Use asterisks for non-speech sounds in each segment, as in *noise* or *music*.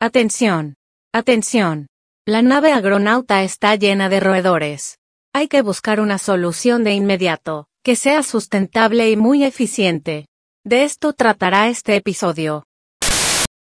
Atención. Atención. La nave agronauta está llena de roedores. Hay que buscar una solución de inmediato, que sea sustentable y muy eficiente. De esto tratará este episodio.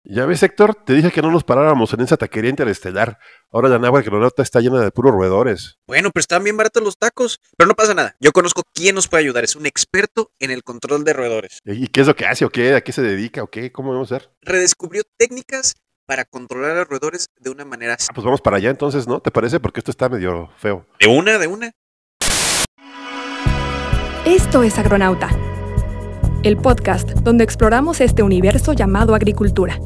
Ya ves, Héctor, te dije que no nos paráramos en esa taquería interestelar. Ahora la nave agronauta está llena de puros roedores. Bueno, pero están bien baratos los tacos. Pero no pasa nada. Yo conozco quién nos puede ayudar. Es un experto en el control de roedores. ¿Y qué es lo que hace o qué? ¿A qué se dedica o qué? ¿Cómo vamos a hacer? Redescubrió técnicas para controlar a los roedores de una manera Ah, pues vamos para allá entonces, ¿no? ¿Te parece? Porque esto está medio feo. de una, de una. Esto es Agronauta, el podcast donde exploramos este universo llamado agricultura.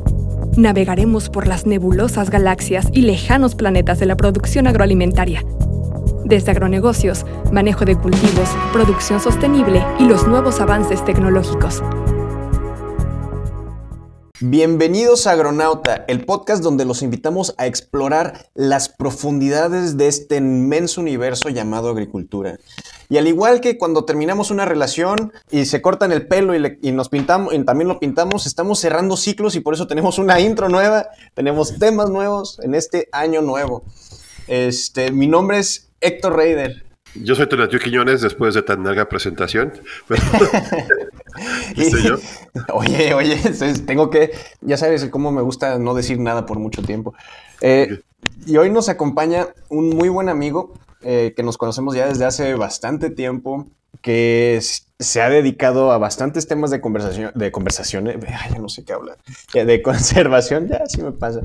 Navegaremos por las nebulosas galaxias y lejanos planetas de la producción agroalimentaria. Desde agronegocios, manejo de cultivos, producción sostenible y los nuevos avances tecnológicos. Bienvenidos a Agronauta, el podcast donde los invitamos a explorar las profundidades de este inmenso universo llamado agricultura. Y al igual que cuando terminamos una relación y se cortan el pelo y, le- y nos pintamos, y también lo pintamos, estamos cerrando ciclos y por eso tenemos una intro nueva, tenemos temas nuevos en este año nuevo. Este, mi nombre es Héctor Reider. Yo soy Tonatio Quiñones después de tan larga presentación. Pero- *laughs* *laughs* ¿Viste yo? *laughs* Oye, oye, tengo que, ya sabes cómo me gusta no decir nada por mucho tiempo. Eh, y hoy nos acompaña un muy buen amigo eh, que nos conocemos ya desde hace bastante tiempo, que se ha dedicado a bastantes temas de conversación, de conversaciones, *laughs* ay, ya no sé qué hablar, Ya, de conservación, ya así me pasa.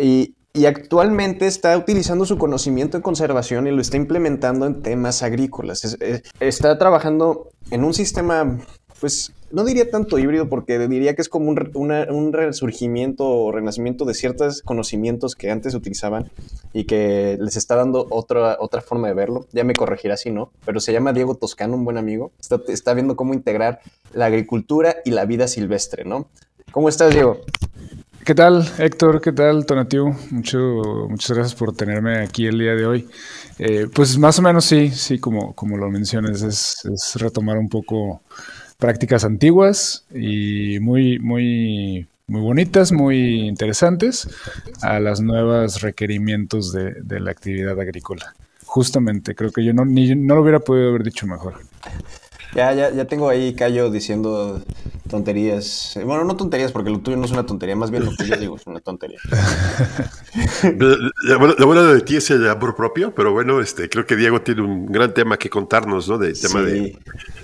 Y, y actualmente está utilizando su conocimiento en conservación y lo está implementando en temas agrícolas. Es- es- está trabajando en un sistema pues no diría tanto híbrido porque diría que es como un, una- un resurgimiento o renacimiento de ciertos conocimientos que antes utilizaban y que les está dando otra, otra forma de verlo. Ya me corregirá si no, pero se llama Diego Toscano, un buen amigo. Está, está viendo cómo integrar la agricultura y la vida silvestre, ¿no? ¿Cómo estás, Diego? ¿Qué tal, Héctor? ¿Qué tal, Tonatiu? Mucho, muchas gracias por tenerme aquí el día de hoy. Eh, pues más o menos sí, sí, como, como lo mencionas, es retomar un poco prácticas antiguas y muy, muy, muy bonitas, muy interesantes a las nuevas requerimientos de, de la actividad agrícola. Justamente, creo que yo no, ni, no lo hubiera podido haber dicho mejor. Ya, ya, ya tengo ahí Cayo diciendo tonterías. Bueno, no tonterías porque lo tuyo no es una tontería, más bien lo que yo digo es una tontería. *laughs* La, la- la buena de ti es el amor propio, pero bueno, este, creo que Diego tiene un gran tema que contarnos, ¿no? Del tema Sí. de,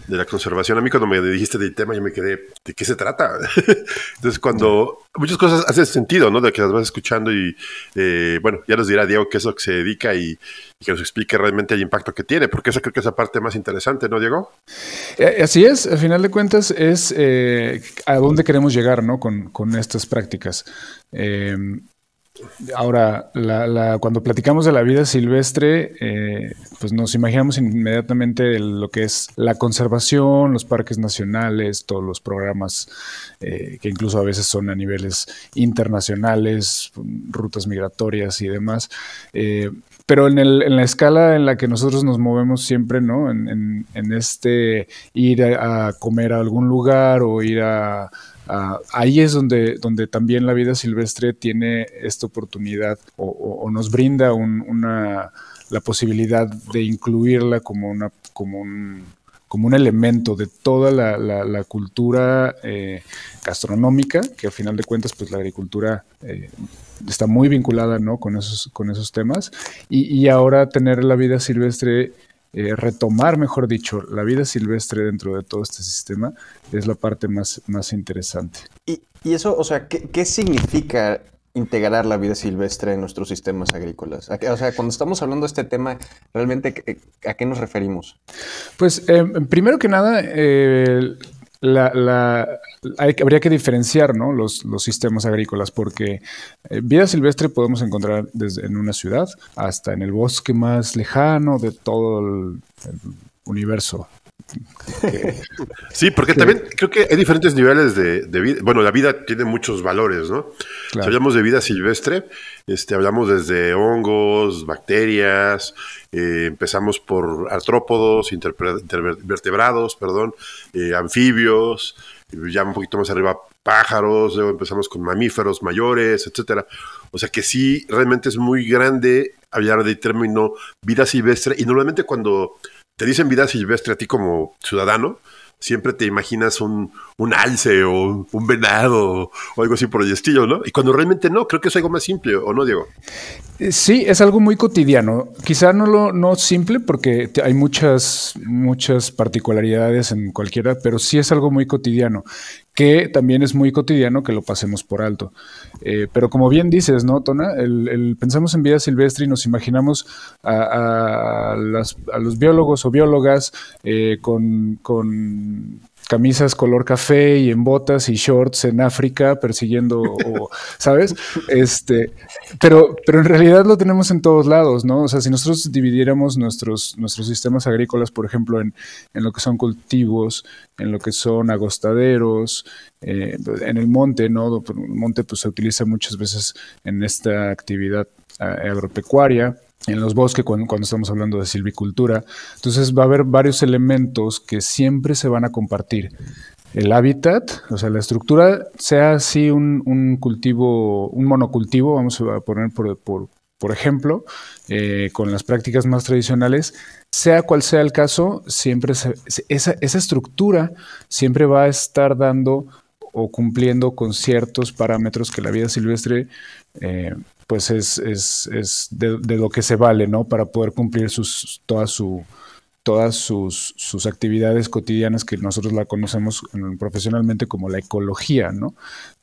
de la conservación. A mí cuando me dijiste del tema yo me quedé, ¿de qué se trata? *laughs* Entonces cuando muchas cosas hacen sentido, ¿no? De que las vas escuchando y, eh, bueno, ya nos dirá Diego qué es lo que se dedica y, y que nos explique realmente el impacto que tiene, porque esa creo que es la parte más interesante, ¿no, Diego? Eh, Así es, al final de cuentas es eh, a dónde queremos llegar ¿no? con, con estas prácticas. Eh, ahora, la- la- cuando platicamos de la vida silvestre, pues nos imaginamos inmediatamente lo que es la conservación, los parques nacionales, todos los programas que incluso a veces son a niveles internacionales, rutas migratorias y demás. Pero en, el, en la escala en la que nosotros nos movemos siempre, ¿no? En, este ir a, comer a algún lugar o ir a... a- ahí es donde, donde también la vida silvestre tiene esta oportunidad o nos brinda un- una, la posibilidad de incluirla como, una, como, un, como un elemento de toda la, la- la cultura eh, gastronómica, que al final de cuentas, pues la agricultura eh, está muy vinculada ¿no? con, esos, con esos temas. Y, y ahora tener la vida silvestre, eh, retomar, mejor dicho, la vida silvestre dentro de todo este sistema es la parte más, más interesante. Y, y eso, o sea, ¿qué, qué significa integrar la vida silvestre en nuestros sistemas agrícolas? ¿A qué- o sea, cuando estamos hablando de este tema, realmente, ¿qué- ¿a qué nos referimos? Pues eh, primero que nada, eh, la, la- hay- habría que diferenciar los, sistemas agrícolas porque eh, vida silvestre podemos encontrar desde en una ciudad hasta en el bosque más lejano de todo el universo sí, porque también creo que hay diferentes niveles de, vida. Bueno, la vida tiene muchos valores, ¿no? Si hablamos de vida silvestre, este, hablamos desde hongos, bacterias, eh, empezamos por artrópodos, vertebrados, perdón, eh, anfibios, ya un poquito más arriba pájaros, luego empezamos con mamíferos mayores, etcétera. O sea que sí, realmente es muy grande hablar del término vida silvestre y normalmente cuando te dicen vida silvestre a ti como ciudadano, siempre te imaginas un, un alce o un venado o algo así por el estilo, ¿no? Y cuando realmente no, creo que es algo más simple, ¿o no, Diego? Eh, sí, es algo muy cotidiano. Quizá no lo no simple porque hay muchas, muchas particularidades en cualquiera, pero sí es algo muy cotidiano que también es muy cotidiano que lo pasemos por alto. Eh, pero como bien dices, ¿no, Tona? El, pensamos en vida silvestre y nos imaginamos a, los biólogos o biólogas eh, con, con camisas color café y en botas y shorts en África persiguiendo, *laughs* ¿sabes? Este, pero, pero en realidad lo tenemos en todos lados, ¿no? O sea, si nosotros dividiéramos nuestros, nuestros sistemas agrícolas, por ejemplo, en, lo que son cultivos, en lo que son agostaderos, eh, en el monte, ¿no? El monte pues, se utiliza muchas veces en esta actividad eh, agropecuaria en los bosques cuando, estamos hablando de silvicultura. Entonces va a haber varios elementos que siempre se van a compartir. El hábitat, o sea, la estructura, sea así un, cultivo, un monocultivo, vamos a poner por, ejemplo, eh, con las prácticas más tradicionales, sea cual sea el caso, siempre esa, esa estructura siempre va a estar dando o cumpliendo con ciertos parámetros que la vida silvestre eh, pues es, es, es de, lo que se vale, ¿no? Para poder cumplir sus, todas, su, todas sus, sus, actividades cotidianas que nosotros la conocemos profesionalmente como la ecología, ¿no?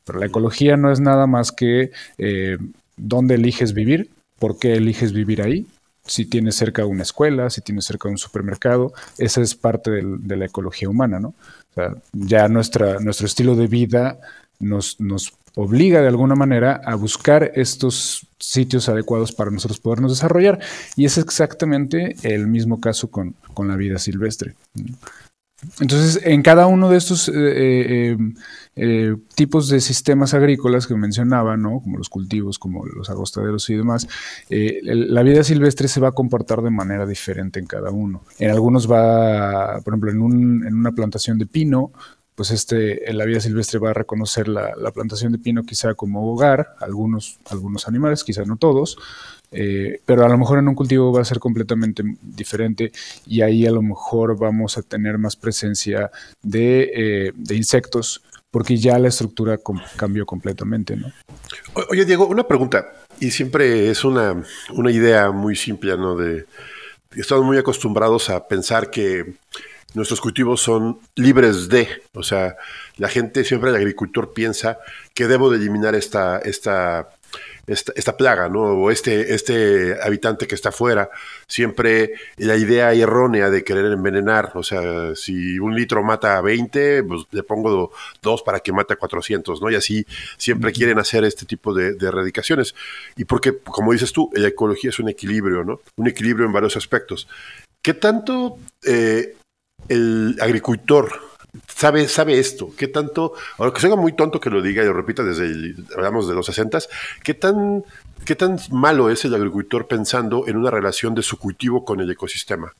Pero la ecología no es nada más que eh, dónde eliges vivir, por qué eliges vivir ahí, si tienes cerca una escuela, si tienes cerca un supermercado, esa es parte de la ecología humana, ¿no? O sea, ya nuestra, nuestro estilo de vida nos, nos obliga de alguna manera a buscar estos sitios adecuados para nosotros podernos desarrollar. Y es exactamente el mismo caso con, la vida silvestre. Entonces, en cada uno de estos eh, eh, eh, tipos de sistemas agrícolas que mencionaba, ¿no? como los cultivos, como los agostaderos y demás, la vida silvestre se va a comportar de manera diferente en cada uno. En algunos va, por ejemplo, en, en una plantación de pino, pues este, en la vida silvestre va a reconocer la, plantación de pino quizá como hogar, algunos, algunos animales, quizá no todos, eh, pero a lo mejor en un cultivo va a ser completamente diferente y ahí a lo mejor vamos a tener más presencia de, eh, insectos porque ya la estructura cambió completamente, ¿no? Oye, Diego, una pregunta, y siempre es una, una idea muy simple, ¿no? De, estamos muy acostumbrados a pensar que nuestros cultivos son libres de, o sea, la gente, siempre el agricultor piensa que debo de eliminar esta, esta, esta, plaga, ¿no? O este, este habitante que está afuera. Siempre la idea errónea de querer envenenar, o sea, si un litro mata a 20, pues le pongo dos para que mate a 400, ¿no? Y así siempre quieren hacer este tipo de, erradicaciones. Y porque, como dices tú, la ecología es un equilibrio, ¿no? Un equilibrio en varios aspectos. ¿Qué tanto eh, el agricultor sabe, sabe esto? ¿Qué tanto, aunque sea muy tonto que lo diga y lo repita desde, hablamos de los 60, ¿qué tan, ¿qué tan malo es el agricultor pensando en una relación de su cultivo con el ecosistema?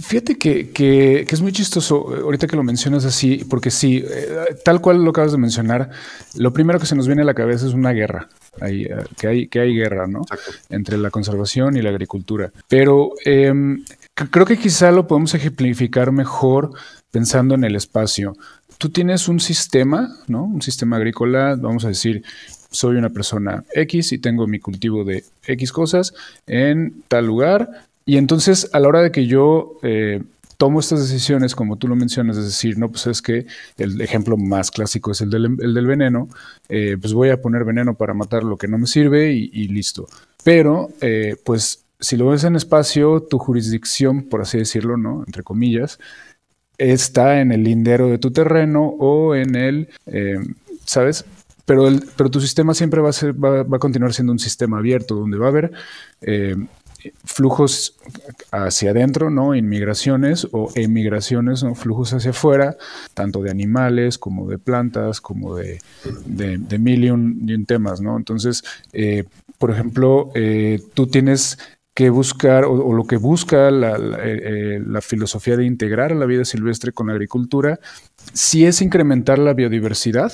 Fíjate que, que, es muy chistoso ahorita que lo mencionas así, porque sí, eh, tal cual lo acabas de mencionar, lo primero que se nos viene a la cabeza es una guerra. Eh, que, hay, que hay guerra, ¿no? Entre la conservación y la agricultura. Pero em, Creo que quizá lo podemos ejemplificar mejor pensando en el espacio. Tú tienes un sistema, ¿no? Un sistema agrícola, vamos a decir, soy una persona X y tengo mi cultivo de X cosas en tal lugar. Y entonces, a la hora de que yo eh, tomo estas decisiones, como tú lo mencionas, es decir, no, pues es que el ejemplo más clásico es el del, veneno, eh, pues voy a poner veneno para matar lo que no me sirve y, listo. Pero, eh, pues si lo ves en espacio, tu jurisdicción, por así decirlo, ¿no? Entre comillas, está en el lindero de tu terreno o en el, eh, ¿sabes? Pero, el, pero tu sistema siempre va a, ser, va, a continuar siendo un sistema abierto, donde va a haber eh, flujos hacia adentro, ¿no? Inmigraciones o emigraciones, ¿no? Flujos hacia afuera, tanto de animales como de plantas, como de, de, mil y un, temas, ¿no? Entonces, eh, por ejemplo, tú tienes que buscar, o, lo que busca la, eh, la, filosofía de integrar a la vida silvestre con la agricultura, sí es incrementar la biodiversidad,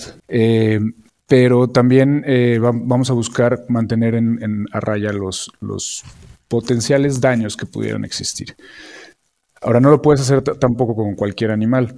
pero también vamos a buscar mantener en, a raya los, potenciales daños que pudieran existir. Ahora, no lo puedes hacer tampoco con cualquier animal.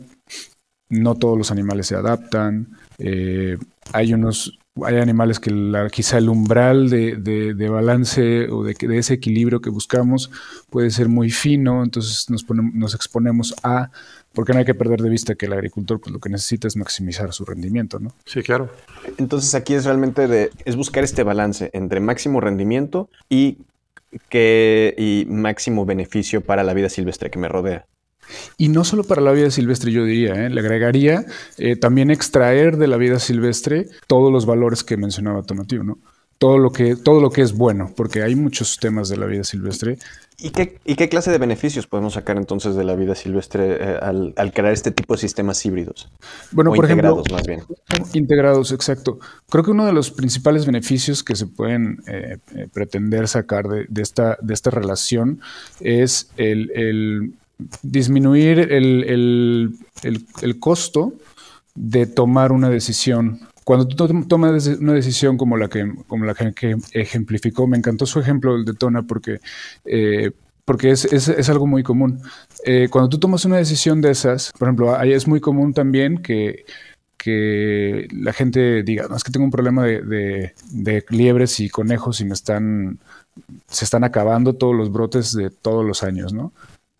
No todos los animales se adaptan. Eh, hay unos, hay animales que quizá el umbral de, balance o de, de, ese equilibrio que buscamos puede ser muy fino, entonces nos, nos exponemos a, porque no hay que perder de vista que el agricultor pues, lo que necesita es maximizar su rendimiento, ¿no? Sí, claro. Entonces aquí es realmente de, es buscar este balance entre máximo rendimiento y que, y máximo beneficio para la vida silvestre que me rodea. Y no solo para la vida silvestre, yo diría, ¿eh? le agregaría eh, también extraer de la vida silvestre todos los valores que mencionaba Tonatiuh, ¿no? todo lo que, todo lo que es bueno, porque hay muchos temas de la vida silvestre. ¿Y qué, y qué clase de beneficios podemos sacar entonces de la vida silvestre eh, al, crear este tipo de sistemas híbridos? Bueno, por integrados, ejemplo, más bien. Integrados, exacto. Creo que uno de los principales beneficios que se pueden eh, pretender sacar de, esta, de esta relación es el, disminuir el, el costo de tomar una decisión cuando tú tomas una decisión como la que, como la ejemplificó, me encantó su ejemplo del de Tona porque, eh, porque es, es, algo muy común. Eh, cuando tú tomas una decisión de esas, por ejemplo, ahí es muy común también que, que la gente diga, no, es que tengo un problema de, de, liebres y conejos y me están, se están acabando todos los brotes de todos los años, ¿no?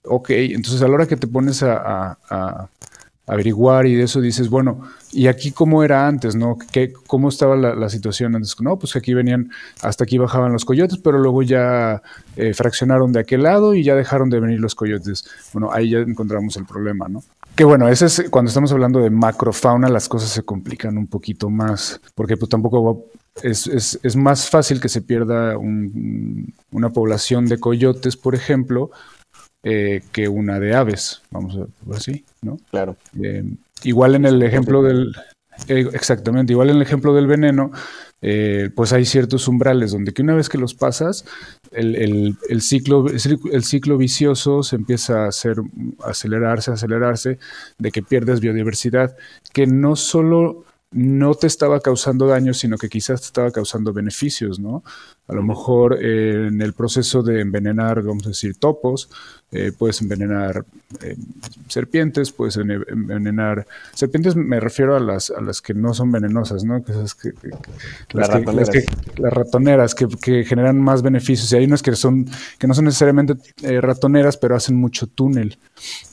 Ok, entonces a la hora que te pones a averiguar y de eso dices, bueno, ¿y aquí cómo era antes, no? ¿Qué, ¿Cómo estaba la, situación antes? No, pues aquí venían, hasta aquí bajaban los coyotes, pero luego ya eh, fraccionaron de aquel lado y ya dejaron de venir los coyotes. Bueno, ahí ya encontramos el problema, ¿no? Que bueno, ese es cuando estamos hablando de macrofauna, las cosas se complican un poquito más, porque pues tampoco es, es, es, más fácil que se pierda una población de coyotes, por ejemplo, eh, que una de aves, vamos a ver así, ¿no? Claro. Eh, igual en el ejemplo del, eh, exactamente, igual en el ejemplo del veneno, pues hay ciertos umbrales donde que una vez que los pasas, el, ciclo, el ciclo vicioso se empieza a hacer, acelerarse, acelerarse, de que pierdes biodiversidad, que no solo no te estaba causando daño, sino que quizás te estaba causando beneficios, ¿no? A lo mejor en el proceso de envenenar, vamos a decir, topos, eh, puedes envenenar eh, serpientes, puedes envenenar... Serpientes me refiero a las, a las que no son venenosas, ¿no? Que, las, ratoneras. Que, las, ratoneras que, generan más beneficios. Y hay unas que, son, que no son necesariamente eh, ratoneras, pero hacen mucho túnel,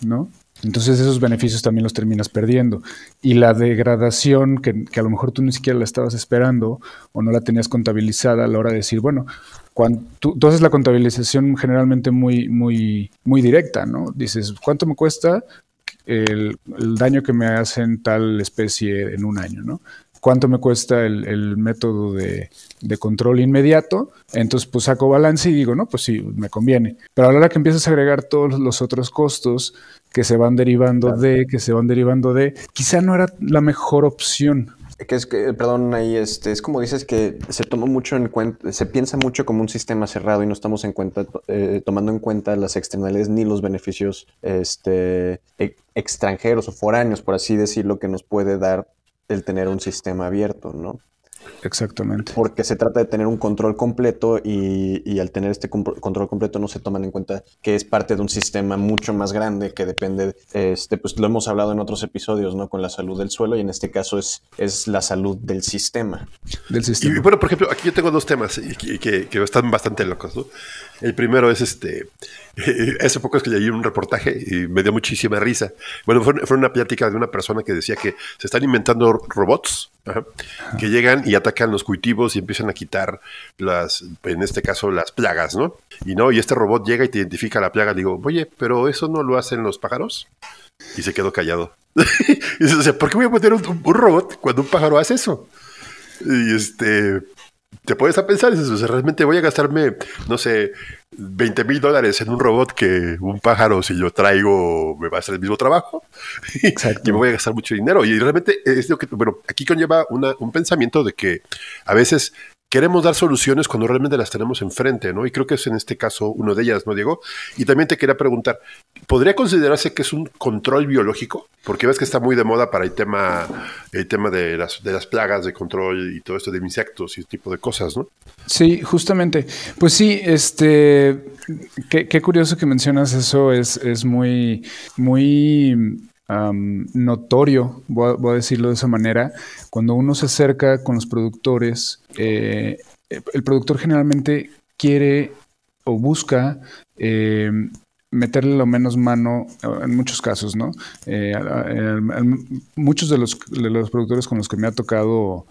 ¿no? Entonces esos beneficios también los terminas perdiendo. Y la degradación, que, a lo mejor tú ni siquiera la estabas esperando o no la tenías contabilizada a la hora de decir, bueno, cuando tú, haces la contabilización generalmente muy, muy, muy directa, ¿no? Dices, ¿cuánto me cuesta el, el daño que me hacen tal especie en un año, ¿no? cuánto me cuesta el, método de, control inmediato, entonces pues saco balance y digo, no, pues sí, me conviene. Pero a la hora que empiezas a agregar todos los otros costos que se van derivando de, que se van derivando de, quizá no era la mejor opción. Que es que, perdón, ahí este, es como dices que se toma mucho en cuenta, se piensa mucho como un sistema cerrado y no estamos en cuenta, eh, tomando en cuenta las externalidades ni los beneficios este, e, extranjeros o foráneos, por así decirlo, que nos puede dar el tener un sistema abierto, ¿no? Exactamente. Porque se trata de tener un control completo y, al tener este control completo no se toman en cuenta que es parte de un sistema mucho más grande que depende, este, pues lo hemos hablado en otros episodios, ¿no? Con la salud del suelo y en este caso es, es la salud del sistema. Del sistema. Y bueno, por ejemplo, aquí yo tengo dos temas que, que están bastante locos, ¿no? El primero es este. *laughs* Hace poco es que leí un reportaje y me dio muchísima risa. Bueno, fue, una plática de una persona que decía que se están inventando robots que llegan y atacan los cultivos y empiezan a quitar las, en este caso, las plagas, ¿no? Y no, y este robot llega y te identifica la plaga. Digo, oye, pero eso no lo hacen los pájaros. Y se quedó callado. *laughs* y dice, ¿por qué voy a poner un, un robot cuando un pájaro hace eso? Y este te puedes a pensar, dices, o sea, realmente voy a gastarme, no sé, 20 mil dólares en un robot que un pájaro, si yo traigo, me va a hacer el mismo trabajo. *laughs* Exacto. y me voy a gastar mucho dinero. Y realmente es lo que, bueno, aquí conlleva una, un pensamiento de que a veces queremos dar soluciones cuando realmente las tenemos enfrente, ¿no? Y creo que es en este caso uno de ellas, ¿no, Diego? Y también te quería preguntar, ¿podría considerarse que es un control biológico? Porque ves que está muy de moda para el tema, el tema de las, plagas, de control y todo esto de insectos y ese tipo de cosas, ¿no? Sí, justamente. Pues sí, este, qué, curioso que mencionas eso, es, es muy, muy notorio, voy a, decirlo de esa manera, cuando uno se acerca con los productores, eh, el productor generalmente quiere o busca eh, meterle lo menos mano en muchos casos, ¿no? Eh, muchos de los, de los, productores con los que me ha tocado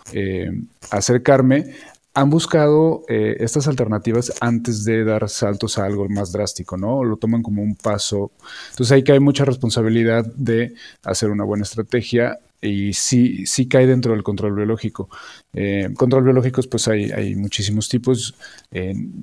acercarme han buscado eh, estas alternativas antes de dar saltos a algo más drástico, ¿no? Lo toman como un paso. Entonces ahí cae mucha responsabilidad de hacer una buena estrategia y sí, sí cae dentro del control biológico. Eh, control biológicos, pues hay, hay muchísimos tipos.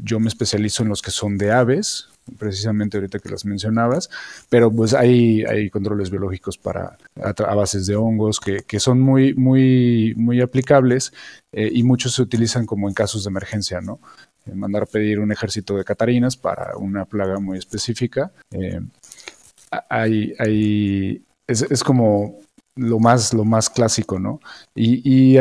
yo me especializo en los que son de aves, precisamente ahorita que las mencionabas, pero pues hay, hay controles biológicos para a, bases de hongos que, que, son muy, muy, muy aplicables eh, y muchos se utilizan como en casos de emergencia, ¿no? Eh, mandar pedir un ejército de catarinas para una plaga muy específica. Eh, hay, hay, es, es, como lo más, lo más clásico, ¿no? Y, y,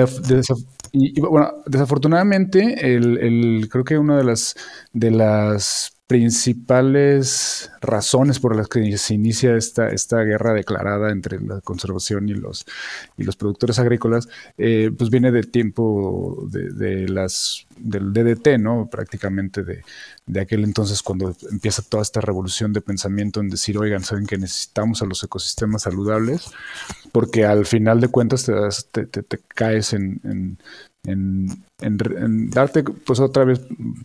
y bueno, desafortunadamente, el, el, creo que una de las, de las principales razones por las que se inicia esta, esta guerra declarada entre la conservación y los, y los productores agrícolas, eh, pues viene del tiempo de, las, del DDT, ¿no? Prácticamente de, de, aquel entonces cuando empieza toda esta revolución de pensamiento en decir, oigan, saben que necesitamos a los ecosistemas saludables, porque al final de cuentas te, caes en, darte, pues otra vez,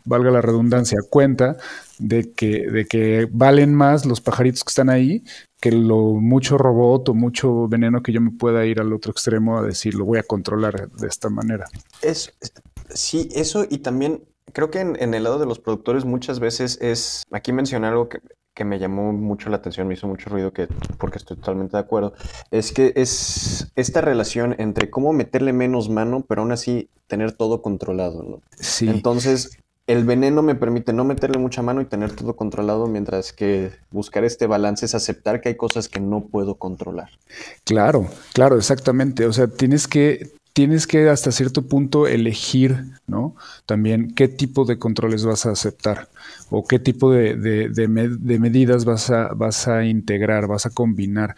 valga la redundancia, cuenta de que, de que valen más los pajaritos que están ahí que lo mucho robot o mucho veneno que yo me pueda ir al otro extremo a decir, lo voy a controlar de esta manera. Es, sí, eso y también creo que en, en, el lado de los productores muchas veces es, aquí mencioné algo que que me llamó mucho la atención, me hizo mucho ruido, que, porque estoy totalmente de acuerdo, es que es esta relación entre cómo meterle menos mano, pero aún así tener todo controlado, ¿no? Sí. Entonces, el veneno me permite no meterle mucha mano y tener todo controlado, mientras que buscar este balance es aceptar que hay cosas que no puedo controlar. Claro, claro, exactamente. O sea, tienes que tienes que hasta cierto punto elegir, ¿no? También qué tipo de controles vas a aceptar o qué tipo de, medidas vas a, integrar, vas a combinar.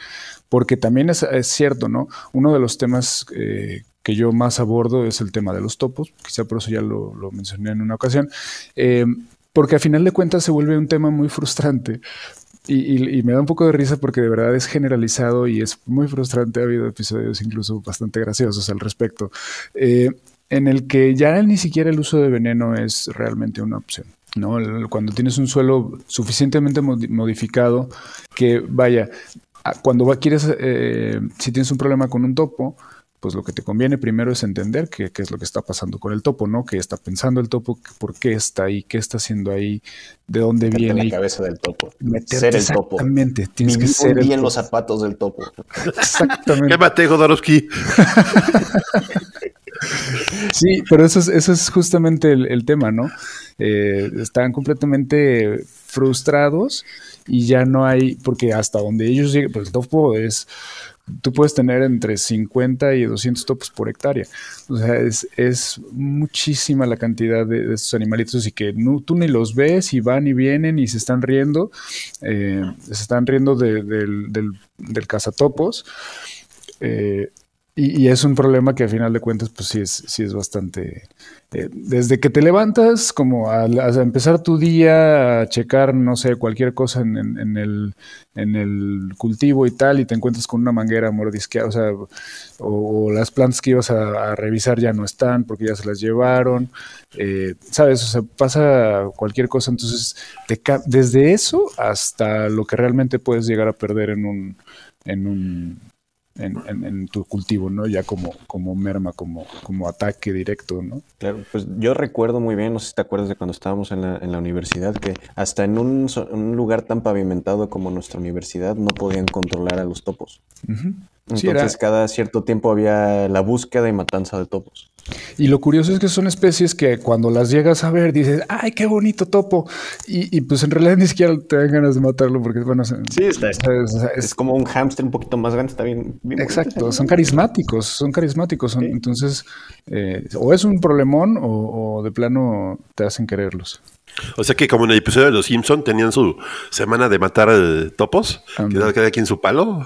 Porque también es, cierto, ¿no? Uno de los temas eh, que yo más abordo es el tema de los topos, quizá por eso ya lo, mencioné en una ocasión, eh, porque a final de cuentas se vuelve un tema muy frustrante, y, me da un poco de risa porque de verdad es generalizado y es muy frustrante. Ha habido episodios incluso bastante graciosos al respecto, eh, en el que ya ni siquiera el uso de veneno es realmente una opción. ¿no? Cuando tienes un suelo suficientemente modificado que, vaya, cuando va, quieres, eh, si tienes un problema con un topo, pues lo que te conviene primero es entender qué, es lo que está pasando con el topo, ¿no? ¿Qué está pensando el topo? ¿Por qué está ahí? ¿Qué está haciendo ahí? ¿De dónde viene? En la cabeza del topo. ser el topo. Exactamente. Tienes que ser bien los zapatos del topo. Exactamente. ¿Qué mate, Jodorowsky? *laughs* sí, pero eso es, eso es justamente el, tema, ¿no? Eh, están completamente frustrados y ya no hay, porque hasta donde ellos llegan, pues el topo es tú puedes tener entre 50 y 200 topos por hectárea. O sea, es, muchísima la cantidad de, estos animalitos y que tú ni los ves y van y vienen y se están riendo, eh, se están riendo del, del, cazatopos. Eh, y, es un problema que a final de cuentas, pues sí es, sí es bastante. Eh, desde que te levantas, como a, empezar tu día, a checar, no sé, cualquier cosa en, el, en el cultivo y tal, y te encuentras con una manguera mordisqueada, o sea, o, las plantas que ibas a, revisar ya no están porque ya se las llevaron, eh, ¿sabes? O sea, pasa cualquier cosa. Entonces, desde eso hasta lo que realmente puedes llegar a perder en un. En un en, en- en tu cultivo, ¿no? Ya como, como merma, como, como ataque directo, ¿no? Claro, pues yo recuerdo muy bien, no sé si te acuerdas de cuando estábamos en la, en la universidad, que hasta en un, un lugar tan pavimentado como nuestra universidad no podían controlar a los topos. Entonces era- cada cierto tiempo había la búsqueda y matanza de topos. Y lo curioso es que son especies que cuando las llegas a ver dices, ¡ay, qué bonito topo! Y, y, pues en realidad ni siquiera te dan ganas de matarlo porque, bueno, se- está. es- como un hámster un poquito más grande, está bien. Exacto, son carismáticos, son carismáticos. son- Sí. Entonces, eh, o es un problemón o, o de plano te hacen quererlos. O sea que como en el episodio de Los Simpson tenían su semana de matar eh, topos, que cada quien su palo.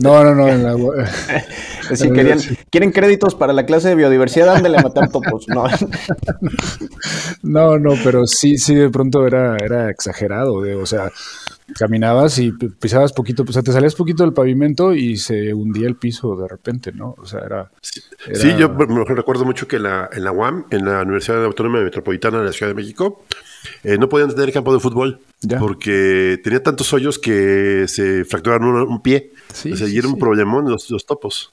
No, no, no. en la- *laughs* Es decir, querían, quieren créditos para la clase de biodiversidad, ándale a matar topos. No. *laughs* no, no, pero sí, sí, de pronto era, era exagerado. de- o sea, caminabas y pisabas poquito, o sea, te salías poquito del pavimento y se hundía el piso de repente, ¿no? O sea, era. era- Sí, yo me recuerdo mucho que en la, en la UAM, en la Universidad Autónoma Metropolitana de la Ciudad de México, eh, no podían tener campo de fútbol Ya. porque tenía tantos hoyos que se fracturaron un, un pie. Sí, o sea, y era un problemón los, los topos.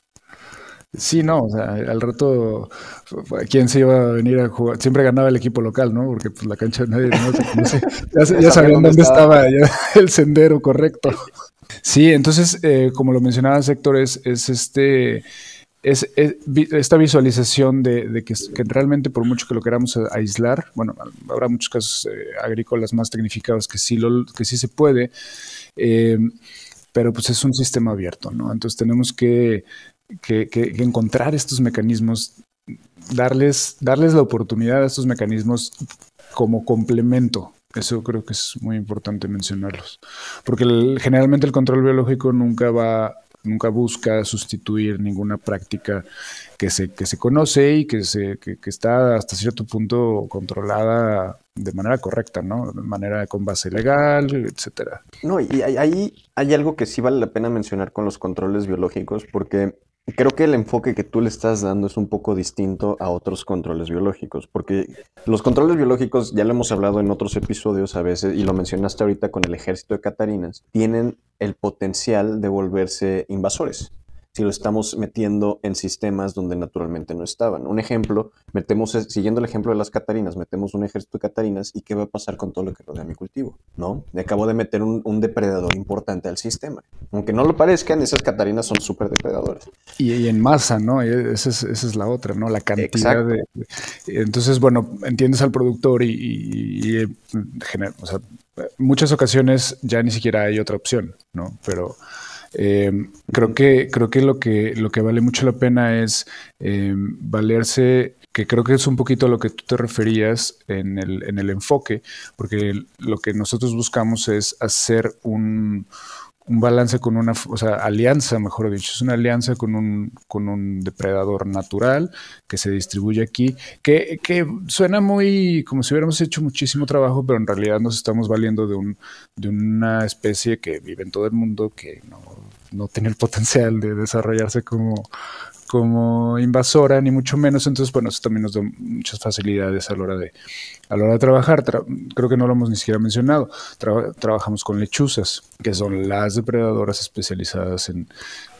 Sí, no, o sea, al rato, ¿quién se iba a venir a jugar? Siempre ganaba el equipo local, ¿no? Porque pues la cancha nadie no se conoce. *laughs* Ya, sabían dónde estaba ya *laughs* el sendero correcto. Sí, entonces, eh, como lo mencionaba Héctor, es, es este. Es, esta visualización de, que, realmente por mucho que lo queramos aislar, bueno, habrá muchos casos eh, agrícolas más tecnificados que sí, que sí se puede, eh, pero pues es un sistema abierto, ¿no? Entonces tenemos que, encontrar estos mecanismos, darles, darles la oportunidad a estos mecanismos como complemento. Eso creo que es muy importante mencionarlos. Porque generalmente el control biológico nunca va, nunca busca sustituir ninguna práctica que se, que se conoce y que, se, que, está hasta cierto punto controlada de manera correcta, ¿no? De manera con base legal, etcétera. No, y ahí hay algo que sí vale la pena mencionar con los controles biológicos, porque creo que el enfoque que tú le estás dando es un poco distinto a otros controles biológicos, porque los controles biológicos, ya lo hemos hablado en otros episodios a veces, y lo mencionaste ahorita con el ejército de Catarinas, tienen el potencial de volverse invasores. Si lo estamos metiendo en sistemas donde naturalmente no estaban. Un ejemplo, metemos, siguiendo el ejemplo de las Catarinas, metemos un ejército de Catarinas y ¿qué va a pasar con todo lo que rodea mi cultivo? ¿No? Le acabo de meter un, un depredador importante al sistema. Aunque no lo parezcan, esas Catarinas son súper depredadores. Y, y en masa, ¿no? Y Esa es, esa es la otra, ¿no? La cantidad Exacto. de, Entonces, bueno, entiendes al productor y, y- y, eh, gener- o sea, muchas ocasiones ya ni siquiera hay otra opción, ¿no? Pero eh, creo que creo que lo que lo que vale mucho la pena es eh, valerse que creo que es un poquito a lo que tú te referías en el, en el enfoque, porque lo que nosotros buscamos es hacer un, un balance con una, o sea, alianza, mejor dicho, es una alianza con un, con un depredador natural que se distribuye aquí, que, que suena muy como si hubiéramos hecho muchísimo trabajo, pero en realidad nos estamos valiendo de, un, de una especie que vive en todo el mundo, que no, no tiene el potencial de desarrollarse como, como invasora, ni mucho menos. Entonces, bueno, eso también nos da muchas facilidades a la hora de, a la hora de trabajar. Tra- creo que no lo hemos ni siquiera mencionado. Tra- trabajamos con lechuzas, que son las depredadoras especializadas en,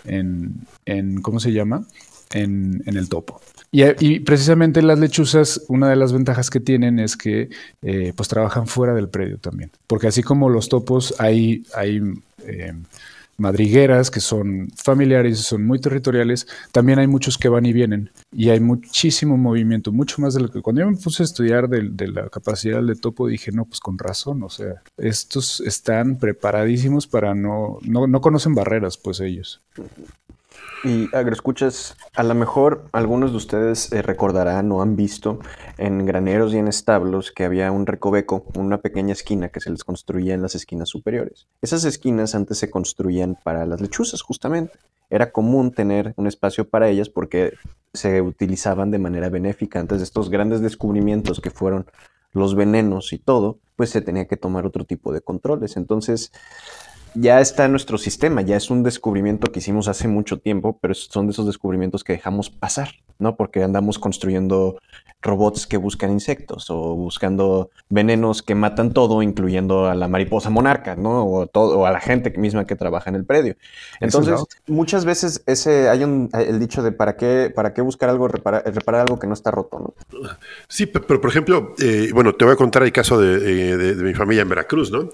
en, en ¿cómo se llama? En, en el topo. Y, y precisamente las lechuzas, una de las ventajas que tienen es que eh, pues trabajan fuera del predio también. Porque así como los topos, hay, hay eh, madrigueras que son familiares, son muy territoriales, también hay muchos que van y vienen y hay muchísimo movimiento, mucho más de lo que cuando yo me puse a estudiar de, de la capacidad de topo dije, no, pues con razón, o sea, estos están preparadísimos para no, no, no conocen barreras, pues ellos. Y agroescuchas, a lo mejor algunos de ustedes eh, recordarán o han visto en graneros y en establos que había un recoveco, una pequeña esquina que se les construía en las esquinas superiores. Esas esquinas antes se construían para las lechuzas, justamente. Era común tener un espacio para ellas porque se utilizaban de manera benéfica. Antes de estos grandes descubrimientos que fueron los venenos y todo, pues se tenía que tomar otro tipo de controles. Entonces, ya está en nuestro sistema, ya es un descubrimiento que hicimos hace mucho tiempo, pero son de esos descubrimientos que dejamos pasar, ¿no? Porque andamos construyendo robots que buscan insectos o buscando venenos que matan todo, incluyendo a la mariposa monarca, ¿no? O, todo, o a la gente misma que trabaja en el predio. Entonces, muchas veces ese hay un, el dicho de para qué, para qué buscar algo, reparar, algo que no está roto, ¿no? Sí, pero, por ejemplo, eh, bueno, te voy a contar el caso de, de mi familia en Veracruz, ¿no?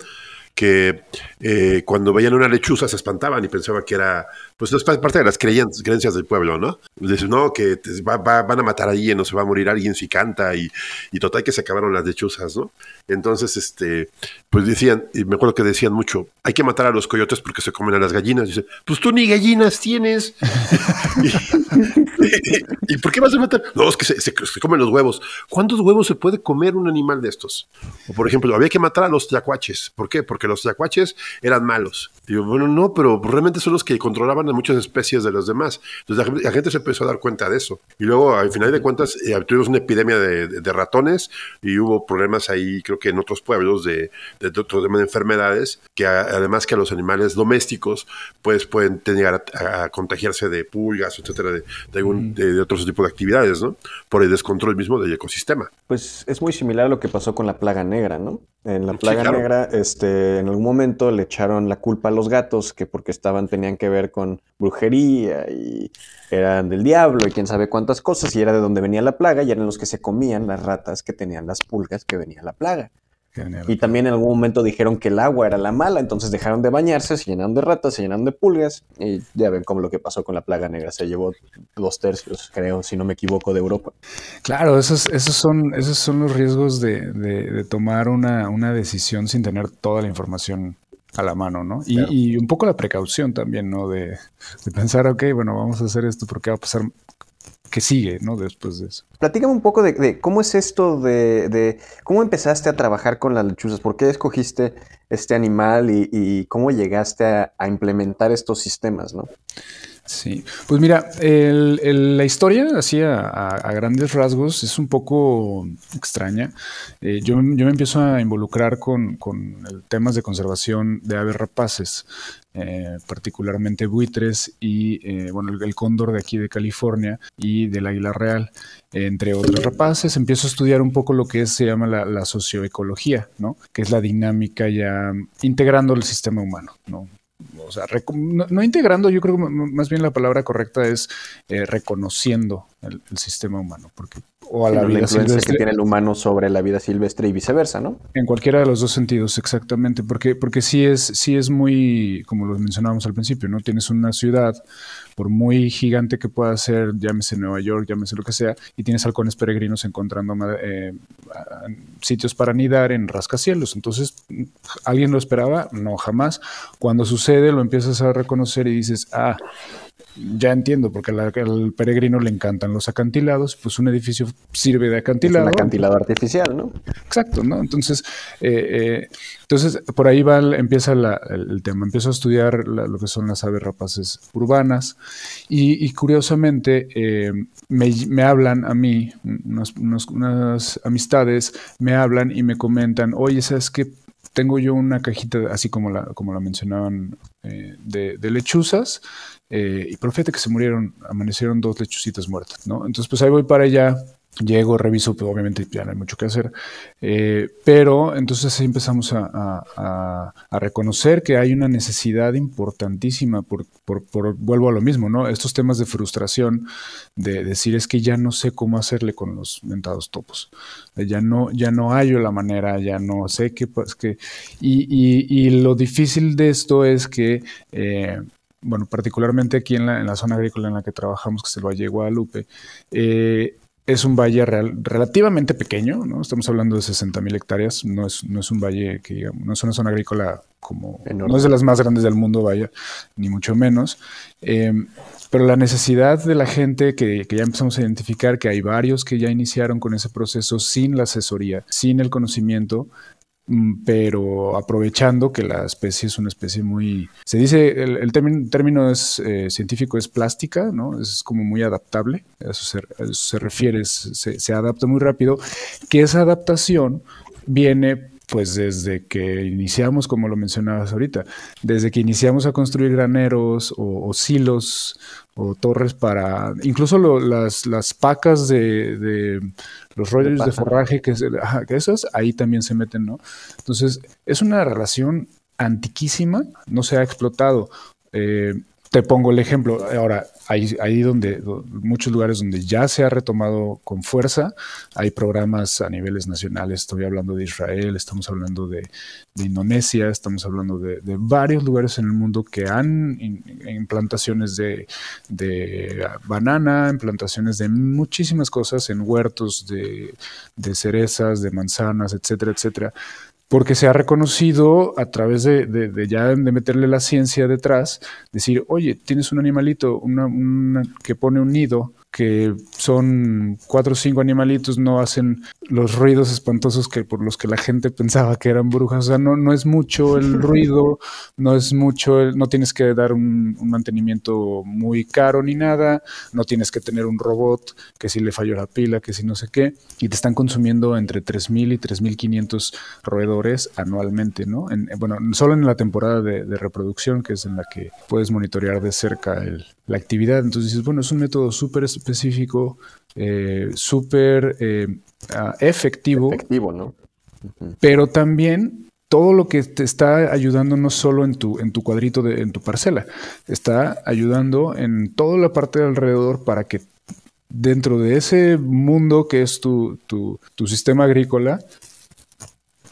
Que eh, cuando veían una lechuza se espantaban y pensaban que era, pues es parte de las creencias, del pueblo, ¿no? Dicen, no, que van a matar a alguien o se va a morir alguien si canta y, total que se acabaron las lechuzas, ¿no? Entonces, este, pues decían, y me acuerdo que decían mucho, hay que matar a los coyotes porque se comen a las gallinas. Dice, pues tú ni gallinas tienes. *laughs* y, *laughs* por qué vas a matar? No, es que se, comen los huevos. ¿Cuántos huevos se puede comer un animal de estos? O por ejemplo, había que matar a los tlacuaches. ¿Por qué? Porque los tlacuaches eran malos. Digo, bueno, no, pero realmente son los que controlaban a muchas especies de los demás. Entonces la, gente se empezó a dar cuenta de eso. Y luego, al final de cuentas, eh, tuvimos una epidemia de, de, ratones y hubo problemas ahí, creo que en otros pueblos de, de otro tema de enfermedades, que además que a los animales domésticos pues pueden tener a, contagiarse de pulgas, etcétera, de, de, otros tipos de actividades, ¿no? Por el descontrol mismo del ecosistema. Pues es muy similar a lo que pasó con la plaga negra, ¿no? En la plaga negra, este, en algún momento le echaron la culpa a los gatos, que porque estaban, tenían que ver con brujería y eran del diablo y quién sabe cuántas cosas, y era de donde venía la plaga, y eran los que se comían las ratas que tenían las pulgas que venía la plaga. Y también en algún momento dijeron que el agua era la mala, entonces dejaron de bañarse, se llenaron de ratas, se llenaron de pulgas, y ya ven cómo lo que pasó con la plaga negra, se llevó dos tercios, creo, si no me equivoco, de Europa. Claro, esos, esos, son, esos son los riesgos de, tomar una, una, decisión sin tener toda la información a la mano, ¿no? Y, un poco la precaución también, ¿no? De, de, pensar, ok, bueno, vamos a hacer esto porque va a pasar que sigue, ¿no? Después de eso. Platícame un poco de, cómo es esto de, cómo empezaste a trabajar con las lechuzas, por qué escogiste este animal y, cómo llegaste a, implementar estos sistemas, ¿no? Sí, pues mira, la historia así a, grandes rasgos es un poco extraña. Eh, yo, me empiezo a involucrar con, temas de conservación de aves rapaces. Eh, particularmente buitres y eh, bueno, el, cóndor de aquí de California y del águila real, entre otros rapaces. Empiezo a estudiar un poco lo que se llama la, socioecología, ¿no? que es la dinámica ya integrando el sistema humano. ¿no? O sea, no, integrando, yo creo que más bien la palabra correcta es eh, reconociendo el, sistema humano, porque o a la, vida silvestre que tiene el humano sobre la vida silvestre y viceversa, ¿no? En cualquiera de los dos sentidos, exactamente, porque porque sí es sí es muy como lo mencionábamos al principio, ¿no? Tienes una ciudad por muy gigante que pueda ser, llámese Nueva York, llámese lo que sea, y tienes halcones peregrinos encontrando eh, sitios para anidar en rascacielos. Entonces, ¿alguien lo esperaba? No, jamás. Cuando sucede, lo empiezas a reconocer y dices, ah, ya entiendo, porque al peregrino le encantan los acantilados, pues un edificio sirve de acantilado. un acantilado artificial, ¿no? Exacto, ¿no? Entonces, eh, eh, entonces por ahí va, empieza el, tema. Empiezo a estudiar lo que son las aves rapaces urbanas y, curiosamente eh, me, hablan a mí, unas amistades me hablan y me comentan, oye, ¿sabes qué? Tengo yo una cajita, así como la, como la mencionaban, de, de lechuzas eh, y profeta que se murieron, amanecieron dos lechucitas muertas, ¿no? Entonces, pues ahí voy para allá, llego, reviso, pues obviamente ya no hay mucho que hacer, eh, pero entonces ahí empezamos a, reconocer que hay una necesidad importantísima, por, vuelvo a lo mismo, ¿no? Estos temas de frustración, de decir es que ya no sé cómo hacerle con los mentados topos, ya no, ya no hallo la manera, ya no sé qué, pues, y, lo difícil de esto es que... Eh, bueno, particularmente aquí en la, zona agrícola en la que trabajamos, que es el Valle Guadalupe, eh, es un valle relativamente pequeño, ¿no? Estamos hablando de 60 mil hectáreas, no es, no es un valle que, digamos, no es una zona agrícola como, no es de las más grandes del mundo, vaya, ni mucho menos. Eh, pero la necesidad de la gente que, que, ya empezamos a identificar que hay varios que ya iniciaron con ese proceso sin la asesoría, sin el conocimiento, pero aprovechando que la especie es una especie muy, se dice, el, término, es, eh, científico es plástica, ¿no? Es como muy adaptable, a eso se, refiere, se, adapta muy rápido, que esa adaptación viene pues desde que iniciamos, como lo mencionabas ahorita, desde que iniciamos a construir graneros o, silos o torres para, incluso las, las pacas de, los rollos de, forraje, que, que esas ahí también se meten, ¿no? Entonces, es una relación antiquísima, no se ha explotado. Eh, te pongo el ejemplo, ahora, ahí, ahí donde, muchos lugares donde ya se ha retomado con fuerza, hay programas a niveles nacionales, estoy hablando de Israel, estamos hablando de, Indonesia, estamos hablando de, varios lugares en el mundo que han implantaciones de, de banana, implantaciones de muchísimas cosas en huertos de cerezas, de manzanas, etcétera, etcétera porque se ha reconocido a través de, de, ya de meterle la ciencia detrás, decir, oye, tienes un animalito una, que pone un nido que son cuatro o cinco animalitos, no hacen los ruidos espantosos que por los que la gente pensaba que eran brujas. O sea, no, no es mucho el *laughs* ruido, no es mucho, no tienes que dar un, mantenimiento muy caro ni nada, no tienes que tener un robot que si le falló la pila, que si no sé qué, y te están consumiendo entre 3.000 y 3.500 roedores anualmente, ¿no? bueno, solo en la temporada de, de, reproducción, que es en la que puedes monitorear de cerca el, la actividad. Entonces dices, bueno, es un método súper específico, eh, súper eh, efectivo. Efectivo, ¿no? Pero también todo lo que te está ayudando no solo en tu, en tu cuadrito, de, en tu parcela, está ayudando en toda la parte de alrededor para que dentro de ese mundo que es tu, tu, tu sistema agrícola,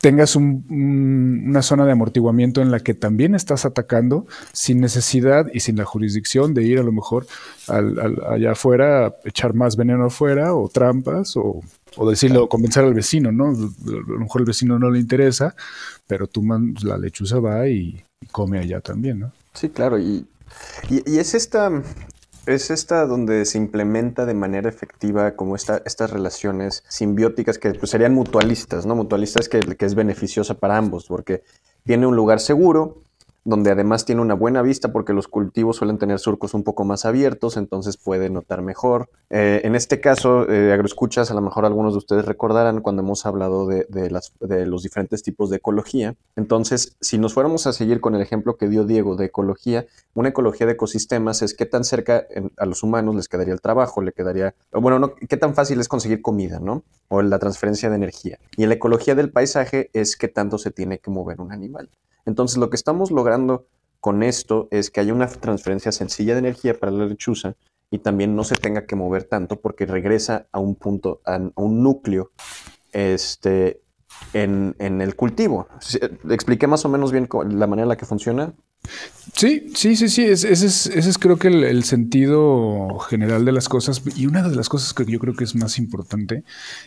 tengas una zona de amortiguamiento en la que también estás atacando sin necesidad y sin la jurisdicción de ir a lo mejor allá afuera a echar más veneno afuera o trampas o, o decirlo, convencer al vecino, ¿no? A lo mejor el vecino no le interesa, pero tú la lechuza va y, come allá también, ¿no? Sí, claro, y, y es esta, es esta donde se implementa de manera efectiva como esta, estas relaciones simbióticas que pues, serían mutualistas, ¿no? Mutualistas que, que es beneficiosa para ambos, porque tiene un lugar seguro, donde además tiene una buena vista porque los cultivos suelen tener surcos un poco más abiertos, entonces puede notar mejor. Eh, en este caso, eh, agroescuchas, a lo mejor algunos de ustedes recordarán cuando hemos hablado de, los diferentes tipos de ecología. Entonces, si nos fuéramos a seguir con el ejemplo que dio Diego de ecología, una ecología de ecosistemas es qué tan cerca a los humanos les quedaría el trabajo, le quedaría, bueno, no, qué tan fácil es conseguir comida, ¿no? O la transferencia de energía. Y la ecología del paisaje es qué tanto se tiene que mover un animal. Entonces, lo que estamos logrando con esto es que haya una transferencia sencilla de energía para la lechuza y también no se tenga que mover tanto porque regresa a un punto, a un núcleo este, en, el cultivo. ¿Expliqué más o menos bien la manera en la que funciona? Sí, sí, sí, sí. Ese es, creo que el, sentido general de las cosas. Y una de las cosas que yo creo que es más importante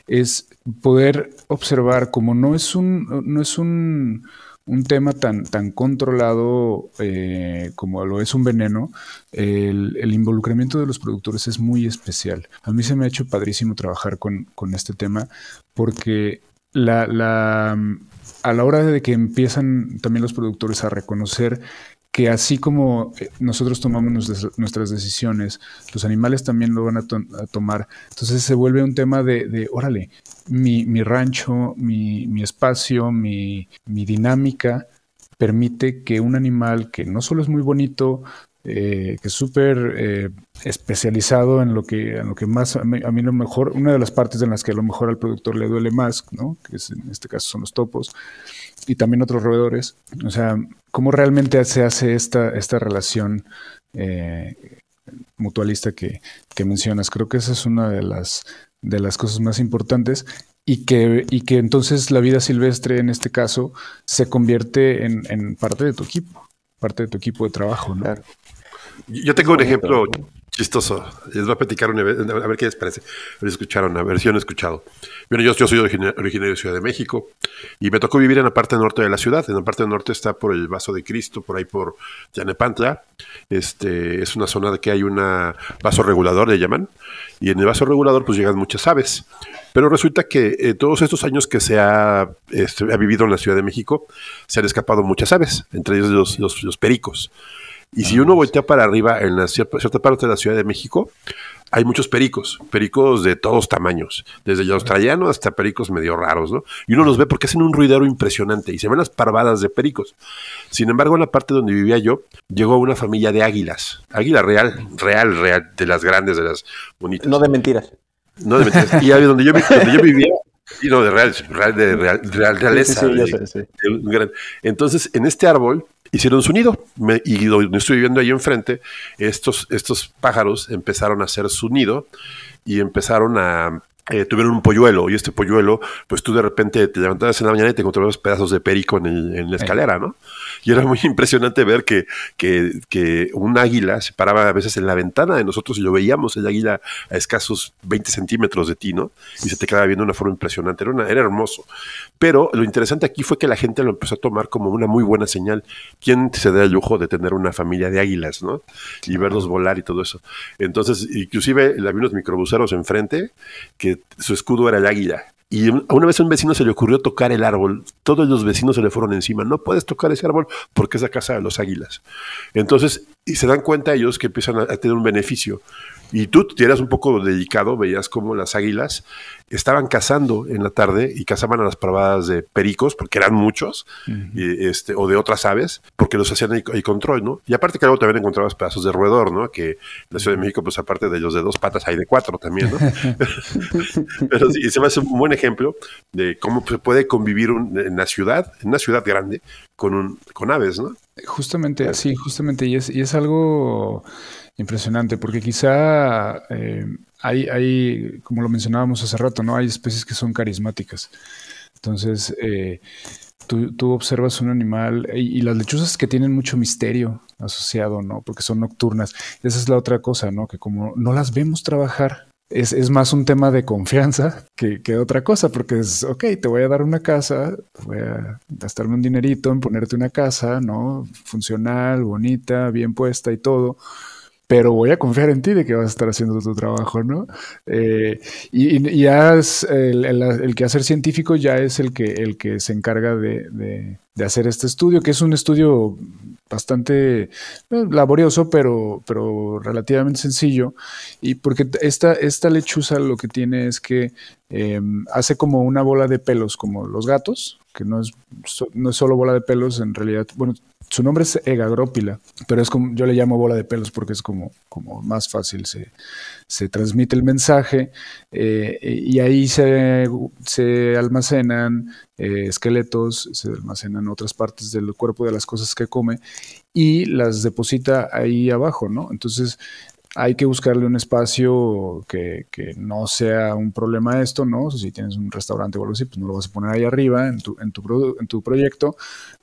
es poder observar como no es un, no es un un tema tan, tan controlado eh, como lo es un veneno, el, involucramiento de los productores es muy especial. A mí se me ha hecho padrísimo trabajar con, este tema porque la, la, a la hora de que empiezan también los productores a reconocer que así como eh, nosotros tomamos nuestras, decisiones, los animales también lo van a, tomar. Entonces se vuelve un tema de, órale, mi, rancho, mi, espacio, mi, dinámica permite que un animal que no solo es muy bonito, eh, que es súper eh, especializado en lo que en lo que más a mí, lo mejor una de las partes en las que a lo mejor al productor le duele más no que en este caso son los topos y también otros roedores. O sea, ¿cómo realmente se hace esta, esta relación eh, mutualista que, mencionas? Creo que esa es una de las, de las cosas más importantes y que, y que entonces la vida silvestre en este caso se convierte en, parte de tu equipo, parte de tu equipo de trabajo. ¿no? Yo tengo un ejemplo chistoso. Les voy a platicar una a ver qué les parece. A ver, escucharon, a ver si han escuchado. Bueno, yo, yo soy originario de Ciudad de México y me tocó vivir en la parte norte de la ciudad. En la parte norte está por el Vaso de Cristo, por ahí por Yanepantla. Este, es una zona de que hay un vaso regulador, le llaman. Y en el vaso regulador pues llegan muchas aves. Pero resulta que eh, todos estos años que se ha, este, ha, vivido en la Ciudad de México, se han escapado muchas aves, entre ellos los, los, los pericos. Y si uno voltea para arriba en la cierta, parte de la Ciudad de México, hay muchos pericos, pericos de todos tamaños, desde el australiano hasta pericos medio raros, ¿no? Y uno los ve porque hacen un ruidero impresionante y se ven las parvadas de pericos. Sin embargo, en la parte donde vivía yo, llegó una familia de águilas, águila real, real, real, de las grandes, de las bonitas. No de mentiras. No de mentiras. y donde yo, donde yo vivía, y no, de real, real, de real, real realeza. Sí, sí, sí, de- de gran- Entonces, en este árbol hicieron su nido. Me- y donde estoy viviendo ahí enfrente, estos, estos pájaros empezaron a hacer su nido y empezaron a. eh, tuvieron un polluelo y este polluelo, pues tú de repente te levantabas en la mañana y te encontrabas pedazos de perico en, el- en la escalera, ¿no? Y era muy *laughs* impresionante ver que, que, que un águila se paraba a veces en la ventana de nosotros y lo veíamos, el águila a escasos 20 centímetros de ti, ¿no? Y se te quedaba viendo de una forma impresionante, era, una- era hermoso. Pero lo interesante aquí fue que la gente lo empezó a tomar como una muy buena señal. ¿Quién se da el lujo de tener una familia de águilas, ¿no? Y verlos volar y todo eso. Entonces, inclusive había unos microbuseros enfrente que su escudo era el águila. Y una vez a un vecino se le ocurrió tocar el árbol. Todos los vecinos se le fueron encima. No puedes tocar ese árbol porque es la casa de los águilas. Entonces, y se dan cuenta ellos que empiezan a, a tener un beneficio. Y tú te eras un poco dedicado, veías como las águilas estaban cazando en la tarde y cazaban a las parvadas de pericos, porque eran muchos, y, este, o de otras aves, porque los hacían ahí, ahí control, ¿no? Y aparte que luego también encontrabas pedazos de roedor, ¿no? Que en la Ciudad de México, pues aparte de los de dos patas, hay de cuatro también, ¿no? *laughs* Pero sí, se me hace un buen ejemplo de cómo se puede convivir un- en la ciudad, en una ciudad grande, con, un, con aves, ¿no? Justamente, sí, justamente, y es, y es algo impresionante, porque quizá eh, hay, hay, como lo mencionábamos hace rato, ¿no? Hay especies que son carismáticas. Entonces, eh, tú, tú observas un animal y, las lechuzas que tienen mucho misterio asociado, ¿no? Porque son nocturnas. Esa es la otra cosa, ¿no? Que como no las vemos trabajar, es, es más un tema de confianza que, que otra cosa, porque es, ok, te voy a dar una casa, voy a gastarme un dinerito en ponerte una casa, ¿no? Funcional, bonita, bien puesta y todo, pero voy a confiar en ti de que vas a estar haciendo tu trabajo, ¿no? Eh, y, y ya es el, el, el científico ya es el que, el que se encarga de, hacer este estudio, que es un estudio bastante eh, laborioso, pero, relativamente sencillo. Y porque esta, lechuza lo que tiene es que eh, hace como una bola de pelos, como los gatos, que no es, no es solo bola de pelos, en realidad, bueno, su nombre es Egagrópila, pero es como, yo le llamo bola de pelos porque es como, como más fácil, se, se transmite el mensaje eh, y ahí se, se almacenan eh, esqueletos, se almacenan otras partes del cuerpo de las cosas que come y las deposita ahí abajo, ¿no? Entonces hay que buscarle un espacio que, que, no sea un problema esto, ¿no? Si tienes un restaurante o algo así, pues no lo vas a poner ahí arriba en tu, en tu, en tu proyecto,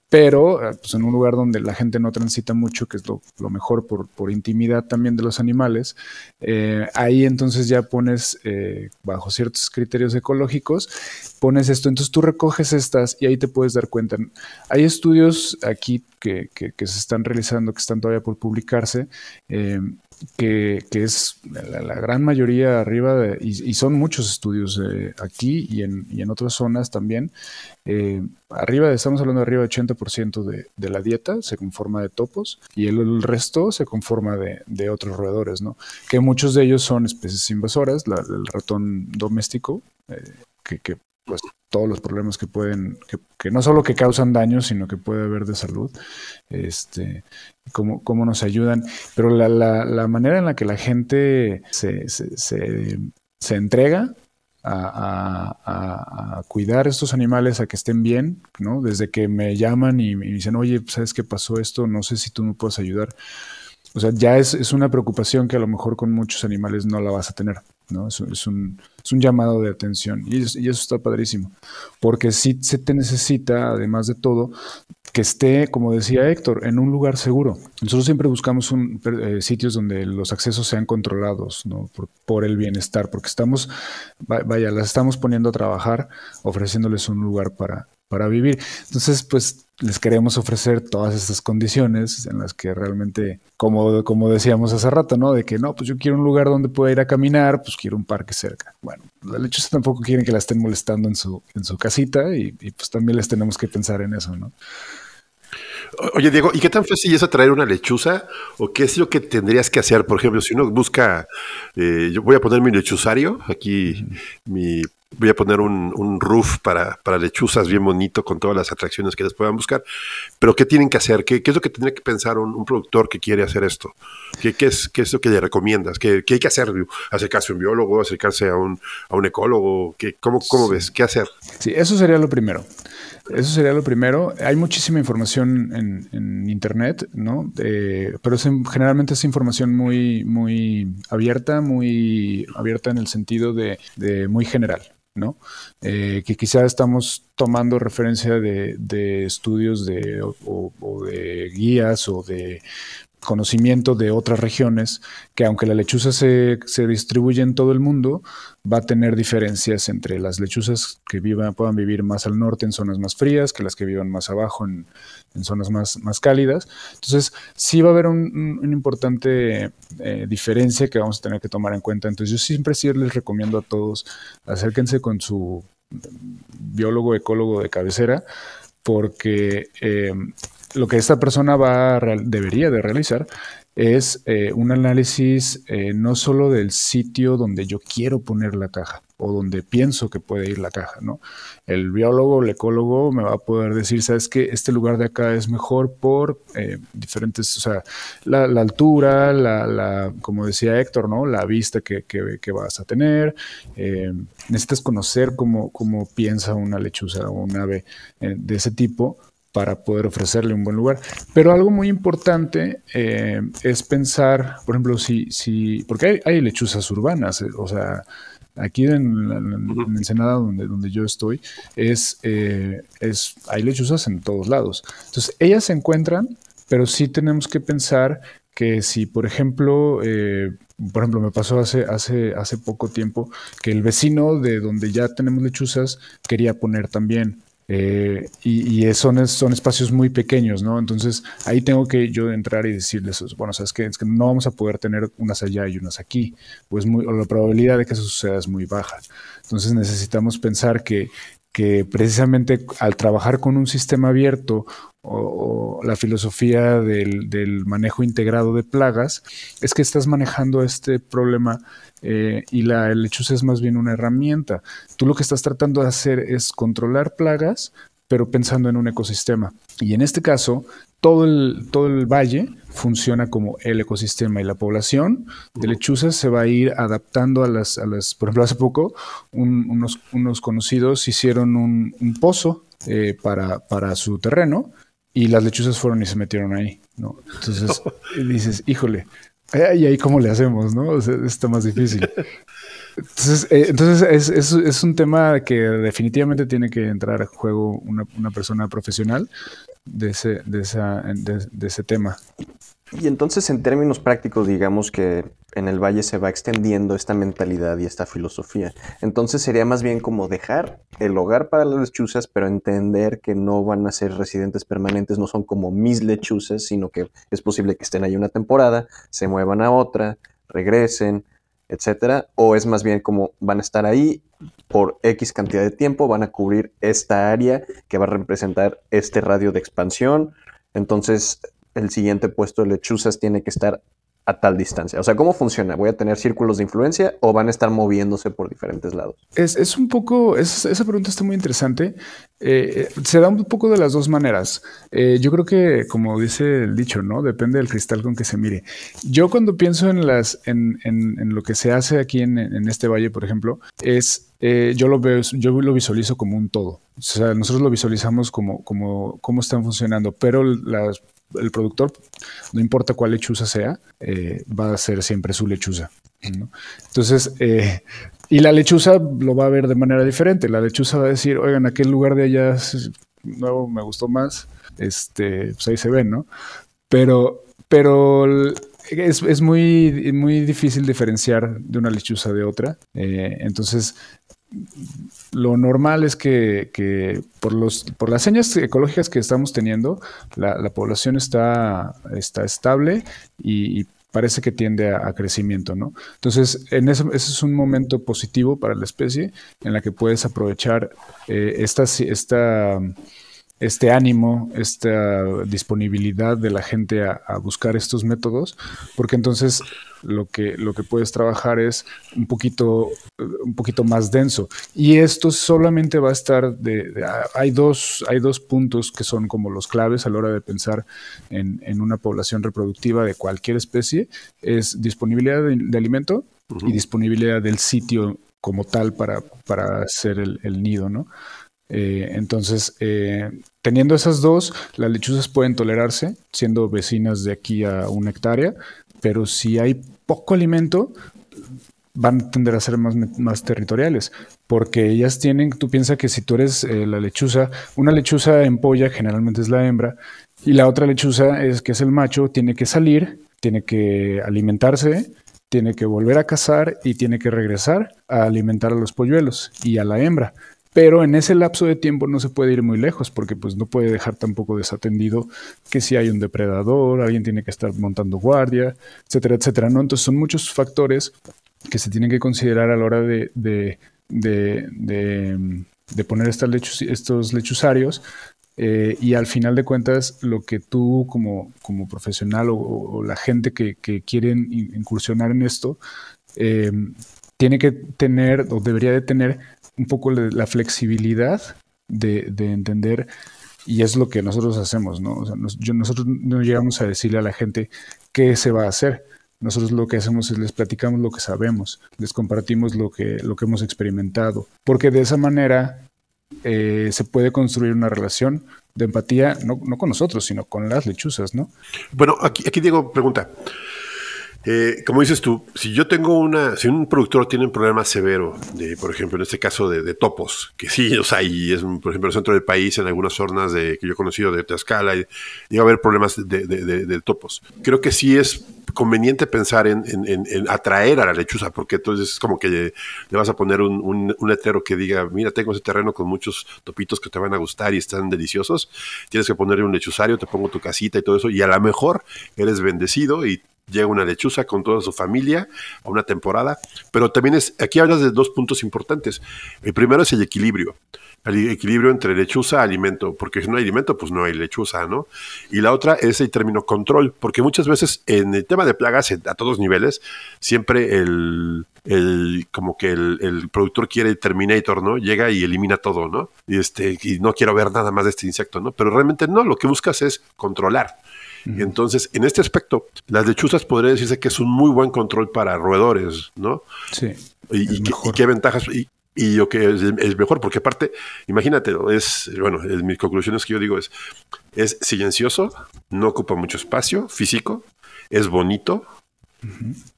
pero pues en un lugar donde la gente no transita mucho, que es lo, lo mejor por, por, intimidad también de los animales, eh, ahí entonces ya pones, eh, bajo ciertos criterios ecológicos, pones esto, entonces tú recoges estas y ahí te puedes dar cuenta. Hay estudios aquí que, que, que se están realizando, que están todavía por publicarse, eh, que, que, es la, la, gran mayoría arriba, de, y, y, son muchos estudios eh, aquí y en, y en, otras zonas también. Eh, arriba, estamos hablando de arriba del 80% de, de, la dieta se conforma de topos y el, resto se conforma de, de, otros roedores, ¿no? Que muchos de ellos son especies invasoras, el ratón doméstico, eh, que, que pues todos los problemas que pueden, que, no solo que causan daño, sino que puede haber de salud, este, cómo, cómo nos ayudan, pero la, la, la, manera en la que la gente se, se, entrega a, a, a, cuidar estos animales, a que estén bien, ¿no? Desde que me llaman y me dicen, oye, ¿sabes qué pasó esto? No sé si tú me puedes ayudar. O sea, ya es, es una preocupación que a lo mejor con muchos animales no la vas a tener. ¿No? Es, un, es un llamado de atención y, y, eso está padrísimo, porque sí se te necesita, además de todo, que esté, como decía Héctor, en un lugar seguro. Nosotros siempre buscamos un, eh, sitios donde los accesos sean controlados ¿no? por, por, el bienestar, porque estamos, vaya, las estamos poniendo a trabajar, ofreciéndoles un lugar para, para vivir. Entonces, pues les queremos ofrecer todas estas condiciones en las que realmente, como, como decíamos hace rato, ¿no? De que no, pues yo quiero un lugar donde pueda ir a caminar, pues quiero un parque cerca. Bueno, las lechuzas tampoco quieren que la estén molestando en su, en su casita y, y, pues también les tenemos que pensar en eso, ¿no? Oye, Diego, ¿y qué tan fácil es atraer una lechuza? ¿O qué es lo que tendrías que hacer? Por ejemplo, si uno busca, eh, yo voy a poner mi lechuzario, aquí mi voy a poner un, un roof para, para, lechuzas bien bonito con todas las atracciones que les puedan buscar. Pero ¿qué tienen que hacer? ¿Qué, qué es lo que tendría que pensar un, un, productor que quiere hacer esto? ¿Qué, qué, es, qué es lo que le recomiendas? ¿Qué, hay que hacer? ¿Acercarse a un biólogo? ¿Acercarse a un, a un ecólogo? ¿Qué, ¿Cómo, cómo ves? ¿Qué hacer? Sí, eso sería lo primero. Eso sería lo primero. Hay muchísima información en, en Internet, ¿no? Eh, pero es, generalmente es información muy, muy abierta, muy abierta en el sentido de, de muy general. Eh, que quizá estamos tomando referencia de, estudios de, o, o, de guías o de conocimiento de otras regiones, que aunque la lechuza se, se, distribuye en todo el mundo, va a tener diferencias entre las lechuzas que vivan, puedan vivir más al norte en zonas más frías, que las que vivan más abajo en, en zonas más, más, cálidas. Entonces, sí va a haber una un importante eh, diferencia que vamos a tener que tomar en cuenta. Entonces, yo siempre sí les recomiendo a todos, acérquense con su biólogo, ecólogo de cabecera, porque eh, lo que esta persona va a debería de realizar es eh, un análisis no solo del sitio donde yo quiero poner la caja o donde pienso que puede ir la caja, ¿no? El biólogo, el ecólogo me va a poder decir, sabes que este lugar de acá es mejor por eh, diferentes, o sea, la, altura, la, como decía Héctor, ¿no? La vista que, que, vas a tener. necesitas conocer cómo, cómo piensa una lechuza o un ave de ese tipo para poder ofrecerle un buen lugar. Pero algo muy importante eh, es pensar, por ejemplo, si, si porque hay, lechuzas urbanas, eh, o sea, aquí en, en, en, Ensenada, donde, donde yo estoy, es, eh, es, hay lechuzas en todos lados. Entonces, ellas se encuentran, pero sí tenemos que pensar que si, por ejemplo, eh, por ejemplo, me pasó hace, hace, hace poco tiempo que el vecino de donde ya tenemos lechuzas quería poner también eh, y, y son, son, espacios muy pequeños, ¿no? Entonces ahí tengo que yo entrar y decirles, bueno, sabes que es que no vamos a poder tener unas allá y unas aquí, pues muy, o la probabilidad de que eso suceda es muy baja. Entonces necesitamos pensar que, que precisamente al trabajar con un sistema abierto o, o la filosofía del, del, manejo integrado de plagas, es que estás manejando este problema eh, y la lechuza es más bien una herramienta. Tú lo que estás tratando de hacer es controlar plagas, pero pensando en un ecosistema. Y en este caso, todo el, todo el valle funciona como el ecosistema y la población de lechuzas se va a ir adaptando a las, a las por ejemplo, hace poco un, unos, unos, conocidos hicieron un, un pozo eh, para, para su terreno y las lechuzas fueron y se metieron ahí, ¿no? Entonces *laughs* dices, híjole, y ahí cómo le hacemos, ¿no? O sea, está más difícil. Entonces, eh, entonces es, es, un tema que definitivamente tiene que entrar a juego una, una persona profesional de ese, de, esa, de ese tema. Y entonces, en términos prácticos, digamos que en el valle se va extendiendo esta mentalidad y esta filosofía. Entonces sería más bien como dejar el hogar para las lechuzas, pero entender que no van a ser residentes permanentes, no son como mis lechuzas, sino que es posible que estén ahí una temporada, se muevan a otra, regresen, etcétera. O es más bien como van a estar ahí por X cantidad de tiempo, van a cubrir esta área que va a representar este radio de expansión. Entonces, el siguiente puesto de lechuzas tiene que estar a tal distancia? O sea, ¿cómo funciona? ¿Voy a tener círculos de influencia o van a estar moviéndose por diferentes lados? Es, es un poco, es, esa pregunta está muy interesante. Eh, se da un poco de las dos maneras. Eh, yo creo que, como dice el dicho, ¿no? Depende del cristal con que se mire. Yo cuando pienso en, las, en, en, en lo que se hace aquí en, este valle, por ejemplo, es, eh, yo lo veo, yo lo visualizo como un todo. O sea, nosotros lo visualizamos como, como cómo están funcionando, pero las el productor, no importa cuál lechuza sea, eh, va a ser siempre su lechuza. Entonces, eh, y la lechuza lo va a ver de manera diferente. La lechuza va a decir, oigan, aquel lugar de allá nuevo me gustó más, este, pues ahí se ven, ¿no? Pero, pero es, es, muy, muy difícil diferenciar de una lechuza de otra. Eh, entonces, lo normal es que, por, los, por las señas ecológicas que estamos teniendo, la, la población está, está estable y, parece que tiende a, crecimiento, ¿no? Entonces, en ese, es un momento positivo para la especie en la que puedes aprovechar eh, esta este ánimo, esta disponibilidad de la gente a, buscar estos métodos, porque entonces lo que, lo que puedes trabajar es un poquito, un poquito más denso. Y esto solamente va a estar de, hay, dos, hay dos puntos que son como los claves a la hora de pensar en, una población reproductiva de cualquier especie, es disponibilidad de, alimento y disponibilidad del sitio como tal para, para hacer el, el nido, ¿no? Eh, entonces, eh, teniendo esas dos, las lechuzas pueden tolerarse, siendo vecinas de aquí a una hectárea, pero si hay poco alimento, van a tender a ser más, territoriales, porque ellas tienen, tú piensas que si tú eres eh, la lechuza, una lechuza en polla generalmente es la hembra, y la otra lechuza es que es el macho, tiene que salir, tiene que alimentarse, tiene que volver a cazar y tiene que regresar a alimentar a los polluelos y a la hembra. Pero en ese lapso de tiempo no se puede ir muy lejos porque pues no puede dejar tampoco desatendido que si hay un depredador, alguien tiene que estar montando guardia, etcétera, etcétera, ¿no? Entonces son muchos factores que se tienen que considerar a la hora de, de, de, poner estos lechuzarios eh, y al final de cuentas, lo que tú como, como profesional o, la gente que, que, quieren incursionar en esto, eh, tiene que tener o debería de tener un poco la flexibilidad de, entender, y es lo que nosotros hacemos, ¿no? O sea, nosotros no llegamos a decirle a la gente qué se va a hacer. Nosotros lo que hacemos es les platicamos lo que sabemos, les compartimos lo que, lo que hemos experimentado, porque de esa manera eh, se puede construir una relación de empatía, no, no, con nosotros, sino con las lechuzas, ¿no? Bueno, aquí, aquí Diego pregunta, eh, como dices tú, si yo tengo una, si un productor tiene un problema severo, por ejemplo, en este caso de, topos, que sí *laughs* o sea, y es, por ejemplo, el centro del país, en algunas zonas que yo he conocido de Tlaxcala, va a haber problemas de, topos. Creo que sí es conveniente pensar en, atraer a la lechuza, porque entonces es como que le, vas a poner un, un, un, letrero que diga, mira, tengo ese terreno con muchos topitos que te van a gustar y están deliciosos, tienes que ponerle un lechuzario, te pongo tu casita y todo eso, y a lo mejor eres bendecido y llega una lechuza con toda su familia a una temporada, pero también es, aquí hablas de dos puntos importantes. El primero es el equilibrio, el equilibrio entre lechuza y alimento, porque si no hay alimento, pues no hay lechuza, ¿no? Y la otra es el término control, porque muchas veces en el tema de plagas a todos niveles, siempre el, como que el, el, productor quiere el Terminator, ¿no? Llega y elimina todo, ¿no? Y, este, y no quiero ver nada más de este insecto, ¿no? Pero realmente no, lo que buscas es controlar. Entonces, en este aspecto, las lechuzas podría decirse que es un muy buen control para roedores, ¿no? Sí. Y, qué ventajas, y, y lo que es, mejor, porque aparte, imagínate, es, bueno, es, mis conclusiones que yo digo es, es silencioso, no ocupa mucho espacio físico, es bonito,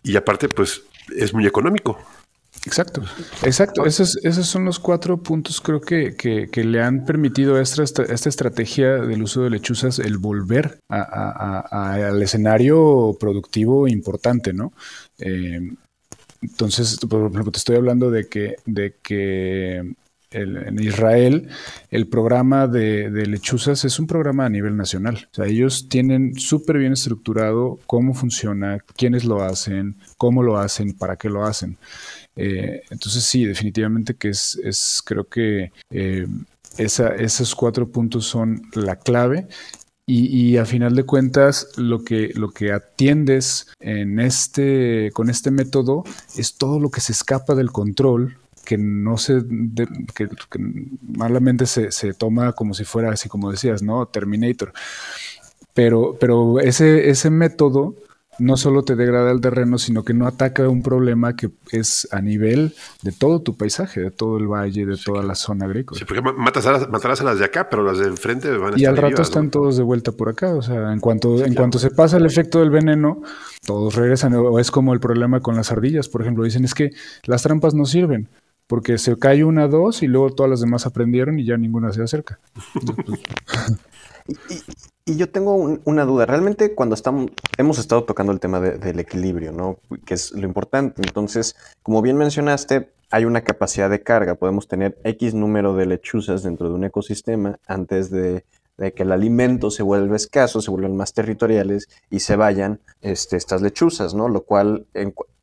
y aparte, pues, es muy económico. Exacto, exacto. Esos, esos son los cuatro puntos creo que, que, le han permitido a esta, esta, estrategia del uso de lechuzas el volver al escenario productivo importante, ¿no? Eh, entonces, por ejemplo, te estoy hablando de que, de que en Israel el programa de, de, lechuzas es un programa a nivel nacional. O sea, ellos tienen súper bien estructurado cómo funciona, quiénes lo hacen, cómo lo hacen, para qué lo hacen. Eh, entonces sí, definitivamente que es, es creo que eh, esos cuatro puntos son la clave y, a final de cuentas, lo que, lo que atiendes en este, con este método es todo lo que se escapa del control, que no se, que, malamente se, se, toma como si fuera así como decías, ¿no? Terminator. Pero, pero ese, ese método no solo te degrada el terreno, sino que no ataca un problema que es a nivel de todo tu paisaje, de todo el valle, de toda la zona agrícola. Sí, porque matas a las, matarás a las de acá, pero las de enfrente van a Y al rato están todos de vuelta por acá. O sea, en cuanto, en cuanto se pasa el efecto del veneno, todos regresan. O es como el problema con las ardillas, por ejemplo. Dicen es que las trampas no sirven porque se cae una, dos y luego todas las demás aprendieron y ya ninguna se acerca. *laughs* Y, yo tengo una duda. Realmente cuando estamos, hemos estado tocando el tema del equilibrio, ¿no? Que es lo importante. Entonces, como bien mencionaste, hay una capacidad de carga. Podemos tener X número de lechuzas dentro de un ecosistema antes de, que el alimento se vuelva escaso, se vuelvan más territoriales y se vayan este, estas lechuzas, ¿no? Lo cual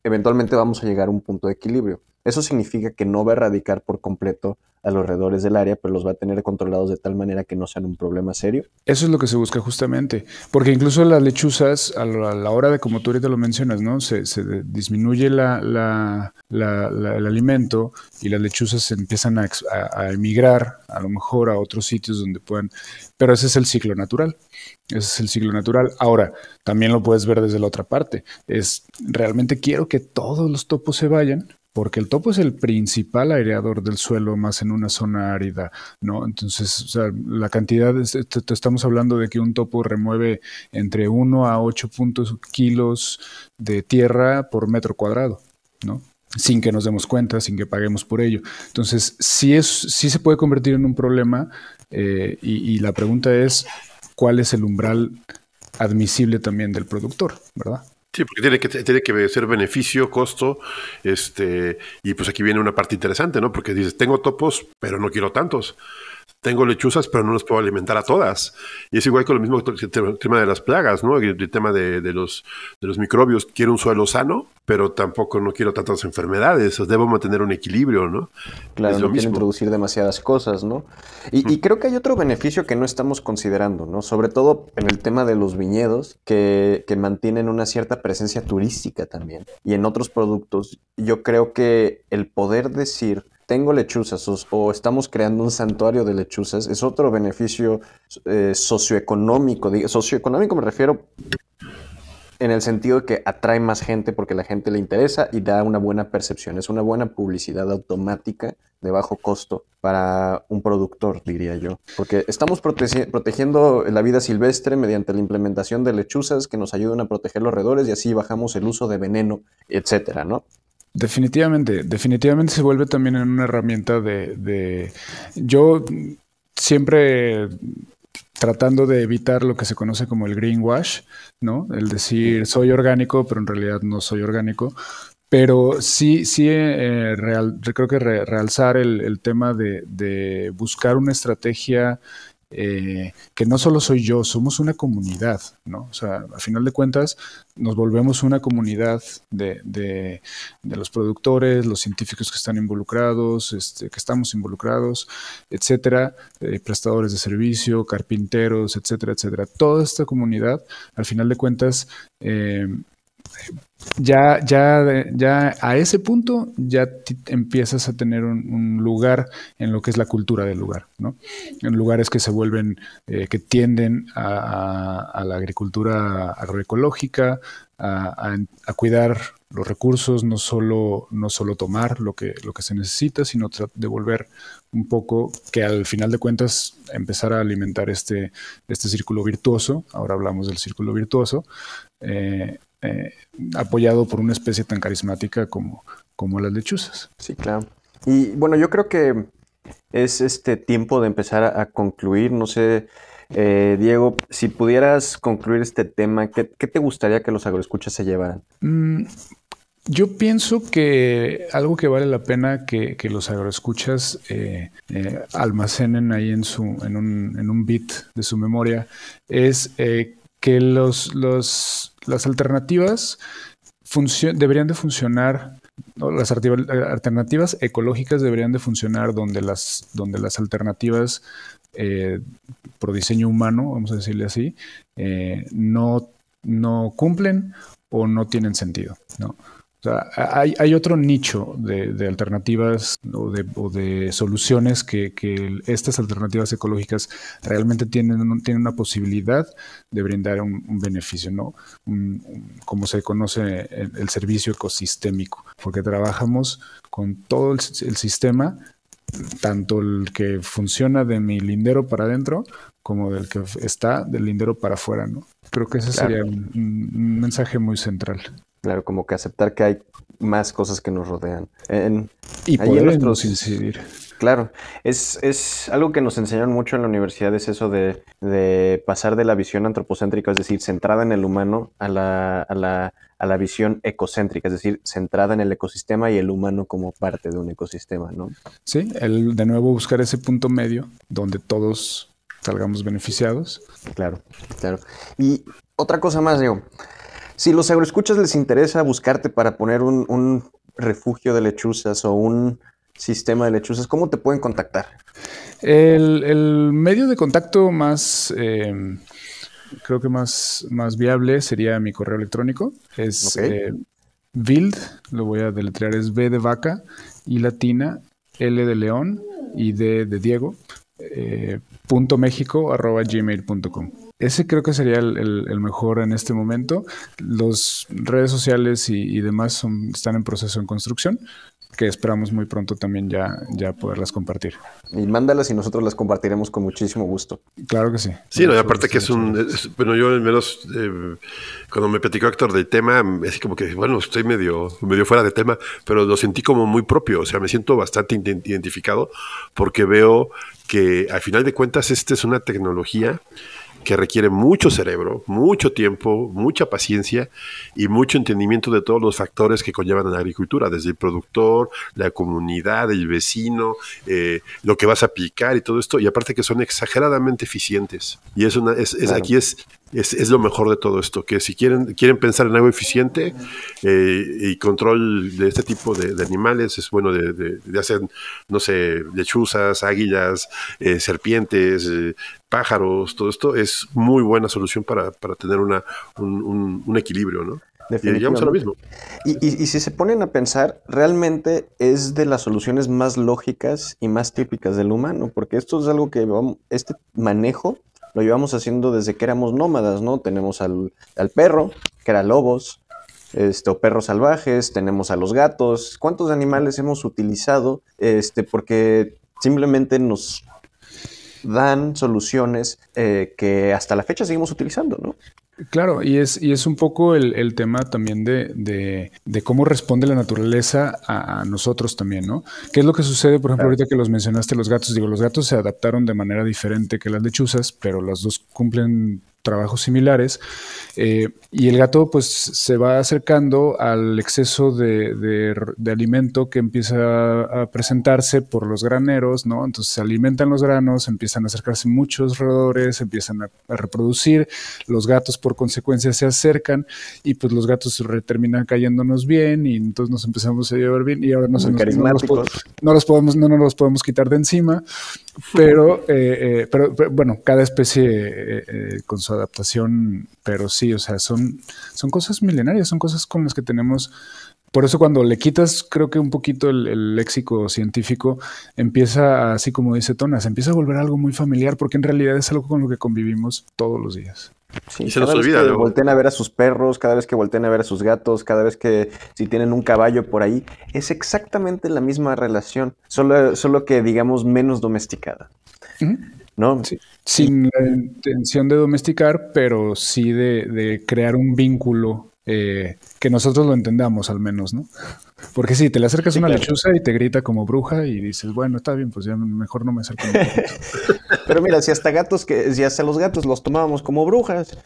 eventualmente vamos a llegar a un punto de equilibrio. Eso significa que no va a erradicar por completo a los roedores del área, pero los va a tener controlados de tal manera que no sean un problema serio. Eso es lo que se busca justamente, porque incluso las lechuzas, a la, hora de, como tú ahorita lo mencionas, ¿no? Se, disminuye la, el alimento y las lechuzas empiezan a, a, emigrar, a lo mejor a otros sitios donde puedan, pero ese es el ciclo natural. Ese es el ciclo natural. Ahora, también lo puedes ver desde la otra parte. Es realmente quiero que todos los topos se vayan, porque el topo es el principal aireador del suelo, más en una zona árida, ¿no? Entonces, o sea, la cantidad, estamos hablando de que un topo remueve entre 1 a 8 puntos, kilos de tierra por metro cuadrado, ¿no? sin que nos demos cuenta, sin que paguemos por ello. Entonces, sí, es, sí se puede convertir en un problema eh, y, y la pregunta es, ¿cuál es el umbral admisible también del productor, verdad? Sí, porque tiene que, tiene que ser beneficio, costo, este, y pues aquí viene una parte interesante, ¿no? Porque dices, tengo topos, pero no quiero tantos tengo lechuzas, pero no las puedo alimentar a todas. Y es igual con lo mismo el tema de las plagas, ¿no? El, tema de, los, de los microbios. Quiero un suelo sano, pero tampoco no quiero tantas enfermedades. Debo mantener un equilibrio, ¿no? Claro, no quiero introducir demasiadas cosas, ¿no? Y, creo que hay otro beneficio que no estamos considerando, ¿no? Sobre todo en el tema de los viñedos, que, que mantienen una cierta presencia turística también. Y en otros productos, yo creo que el poder decir tengo lechuzas o, estamos creando un santuario de lechuzas, es otro beneficio eh, socioeconómico. Socioeconómico me refiero en el sentido de que atrae más gente porque la gente le interesa y da una buena percepción. Es una buena publicidad automática de bajo costo para un productor, diría yo. Porque estamos protegiendo la vida silvestre mediante la implementación de lechuzas que nos ayudan a proteger los roedores y así bajamos el uso de veneno, etcétera, ¿no? Definitivamente, definitivamente se vuelve también en una herramienta de, yo siempre tratando de evitar lo que se conoce como el greenwash, ¿no? El decir soy orgánico, pero en realidad no soy orgánico. Pero sí, sí, eh, real, creo que realzar el, tema de, de, buscar una estrategia eh, que no solo soy yo, somos una comunidad, ¿no? O sea, a final de cuentas, nos volvemos una comunidad de, los productores, los científicos que están involucrados, este, que estamos involucrados, etcétera, eh, prestadores de servicio, carpinteros, etcétera, etcétera. Toda esta comunidad, al final de cuentas, eh, ya, ya, ya a ese punto ya empiezas a tener un, lugar en lo que es la cultura del lugar, ¿no? En lugares que se vuelven, eh, que tienden a, la agricultura agroecológica, a, cuidar los recursos, no solo, no solo tomar lo que, lo que se necesita, sino devolver un poco, que al final de cuentas empezar a alimentar este, este círculo virtuoso, ahora hablamos del círculo virtuoso, eh, eh, apoyado por una especie tan carismática como, como las lechuzas. Sí, claro. Y bueno, yo creo que es este tiempo de empezar a, concluir. No sé, eh, Diego, si pudieras concluir este tema, ¿qué, te gustaría que los agroescuchas se llevaran? Mm, yo pienso que algo que vale la pena que, los agroescuchas eh, almacenen ahí en, su, en, un, en un bit de su memoria es que los, los las alternativas deberían de funcionar, las alternativas ecológicas deberían de funcionar donde las, donde las alternativas eh, por diseño humano, vamos a decirle así, eh, no, no cumplen o no tienen sentido. ¿no? Hay, otro nicho de, alternativas o de, soluciones que, estas alternativas ecológicas realmente tienen, tienen una posibilidad de brindar un, beneficio, ¿no? como se conoce el, servicio ecosistémico, porque trabajamos con todo el, sistema, tanto el que funciona de mi lindero para adentro como del que está del lindero para afuera, ¿no? Creo que ese sería un mensaje muy central. Claro, como que aceptar que hay más cosas que nos rodean. y podemos incidir. Claro, es, es, algo que nos enseñaron mucho en la universidad, es eso de, de, pasar de la visión antropocéntrica, es decir, centrada en el humano, a la, a, la, a la visión ecocéntrica, es decir, centrada en el ecosistema y el humano como parte de un ecosistema, ¿no? Sí, el de nuevo buscar ese punto medio donde todos salgamos beneficiados. Claro, claro. Y otra cosa más, digo, si los agroescuchas les interesa buscarte para poner un, refugio de lechuzas o un sistema de lechuzas, ¿cómo te pueden contactar? El, medio de contacto más, eh, creo que más, más viable sería mi correo electrónico. Es eh, build, lo voy a deletrear, es B de vaca y latina, L de león y D de Diego, eh, punto México arroba gmail.com. Ese creo que sería el, mejor en este momento. Las redes sociales y, demás están en proceso en construcción que esperamos muy pronto también ya, ya poderlas compartir. Y mándalas y nosotros las compartiremos con muchísimo gusto. Claro que sí. Sí, no, aparte que es un, bueno, yo al menos eh, cuando me platicó Héctor del tema, es como que, bueno, estoy medio, medio fuera de tema, pero lo sentí como muy propio, o sea, me siento bastante identificado porque veo que al final de cuentas esta es una tecnología que requiere mucho cerebro, mucho tiempo, mucha paciencia y mucho entendimiento de todos los factores que conllevan a la agricultura, desde el productor, la comunidad, el vecino, eh, lo que vas a aplicar y todo esto, y aparte que son exageradamente eficientes. Y es una, es, aquí es es, lo mejor de todo esto, que si quieren, quieren pensar en algo eficiente eh, y control de este tipo de, animales, es bueno de, hacer, no sé, lechuzas, águilas, eh, serpientes, eh, pájaros, todo esto es muy buena solución para, tener una, un, equilibrio, ¿no? Y a lo mismo. Y, y, si se ponen a pensar, realmente es de las soluciones más lógicas y más típicas del humano, porque esto es algo que este manejo lo llevamos haciendo desde que éramos nómadas, ¿no? Tenemos al, perro, que era lobos, este, o perros salvajes, tenemos a los gatos. ¿Cuántos animales hemos utilizado? Este, porque simplemente nos dan soluciones eh, que hasta la fecha seguimos utilizando, ¿no? Claro, y es, y es un poco el, tema también de, cómo responde la naturaleza a, nosotros también, ¿no? ¿Qué es lo que sucede, por ejemplo, ahorita que los mencionaste los gatos? Digo, los gatos se adaptaron de manera diferente que las lechuzas, pero las dos cumplen trabajos similares. Eh, y el gato pues se va acercando al exceso de, alimento que empieza a presentarse por los graneros, ¿no? Entonces se alimentan los granos, empiezan a acercarse muchos roedores, empiezan a, reproducir, los gatos por consecuencia se acercan y pues los gatos terminan cayéndonos bien y entonces nos empezamos a llevar bien y ahora no, se nos, no, los, podemos, no nos los podemos quitar de encima, pero, eh, eh, pero, bueno, cada especie con su adaptación, pero sí, o sea, son, son cosas milenarias, son cosas con las que tenemos por eso cuando le quitas, creo que un poquito el, léxico científico, empieza, así como dice Tonas, empieza a volver algo muy familiar porque en realidad es algo con lo que convivimos todos los días. Sí, se nos olvida. Que volteen a ver a sus perros, cada vez que volteen a ver a sus gatos, cada vez que si tienen un caballo por ahí, es exactamente la misma relación, solo, solo que digamos menos domesticada. ¿No? Sin la intención de domesticar, pero sí de, crear un vínculo eh, que nosotros lo entendamos al menos, ¿no? Porque si te le acercas a una lechuza y te grita como bruja y dices, bueno, está bien, pues ya mejor no me acerco. *laughs* pero mira, si hasta gatos, que si hasta los gatos los tomábamos como brujas,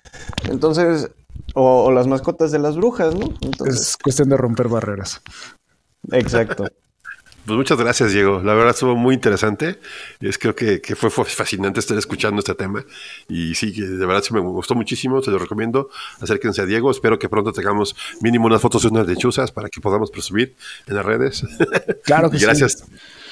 entonces, o, las mascotas de las brujas, ¿no? es cuestión de romper barreras. Exacto. Pues muchas gracias, Diego. La verdad estuvo muy interesante. Es creo que, fue, fascinante estar escuchando este tema. Y sí, que de verdad sí me gustó muchísimo. Se lo recomiendo. Acérquense a Diego. Espero que pronto tengamos mínimo unas fotos de unas lechuzas para que podamos presumir en las redes. *laughs* Claro que gracias.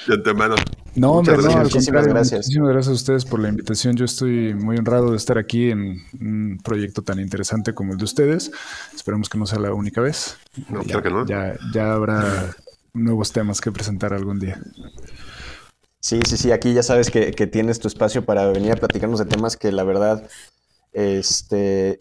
De antemano. No, hombre, no, muchísimas gracias. Muchísimas gracias a ustedes por la invitación. Yo estoy muy honrado de estar aquí en un proyecto tan interesante como el de ustedes. Esperamos que no sea la única vez. No, claro que no. Ya, ya habrá nuevos temas que presentar algún día. Sí, sí, sí, aquí ya sabes que, tienes tu espacio para venir a platicarnos de temas que la verdad este,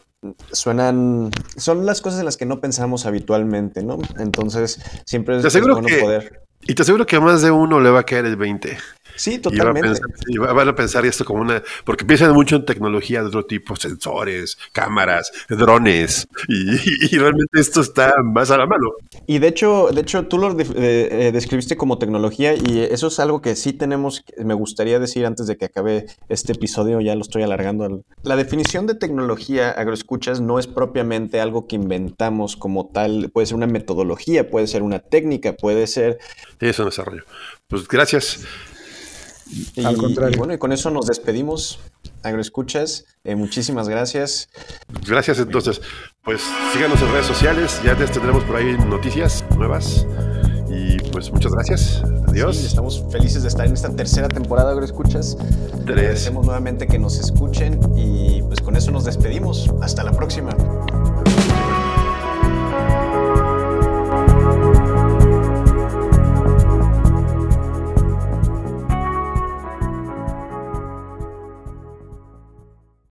suenan, son las cosas en las que no pensamos habitualmente, ¿no? Entonces, siempre es, bueno poder. Y te aseguro que a más de uno le va a caer el 20. Sí, totalmente. Y, van a pensar esto como una, porque piensan mucho en tecnología de otro tipo, sensores, cámaras, drones, y, realmente esto está más a la mano. Y de hecho, de hecho, tú lo eh, describiste como tecnología, y eso es algo que sí tenemos, me gustaría decir antes de que acabe este episodio, ya lo estoy alargando. La definición de tecnología agroescuchas no es propiamente algo que inventamos como tal, puede ser una metodología, puede ser una técnica, puede ser... Sí, es un desarrollo. Pues gracias. Y, Al contrario. bueno, y con eso nos despedimos. Agroescuchas, eh, muchísimas gracias. Gracias entonces. Pues síganos en redes sociales, ya les tendremos por ahí noticias nuevas. pues muchas gracias. Adiós. Sí, estamos felices de estar en esta tercera temporada, ahora escuchas. Tres. Agradecemos nuevamente que nos escuchen y pues con eso nos despedimos. Hasta la próxima.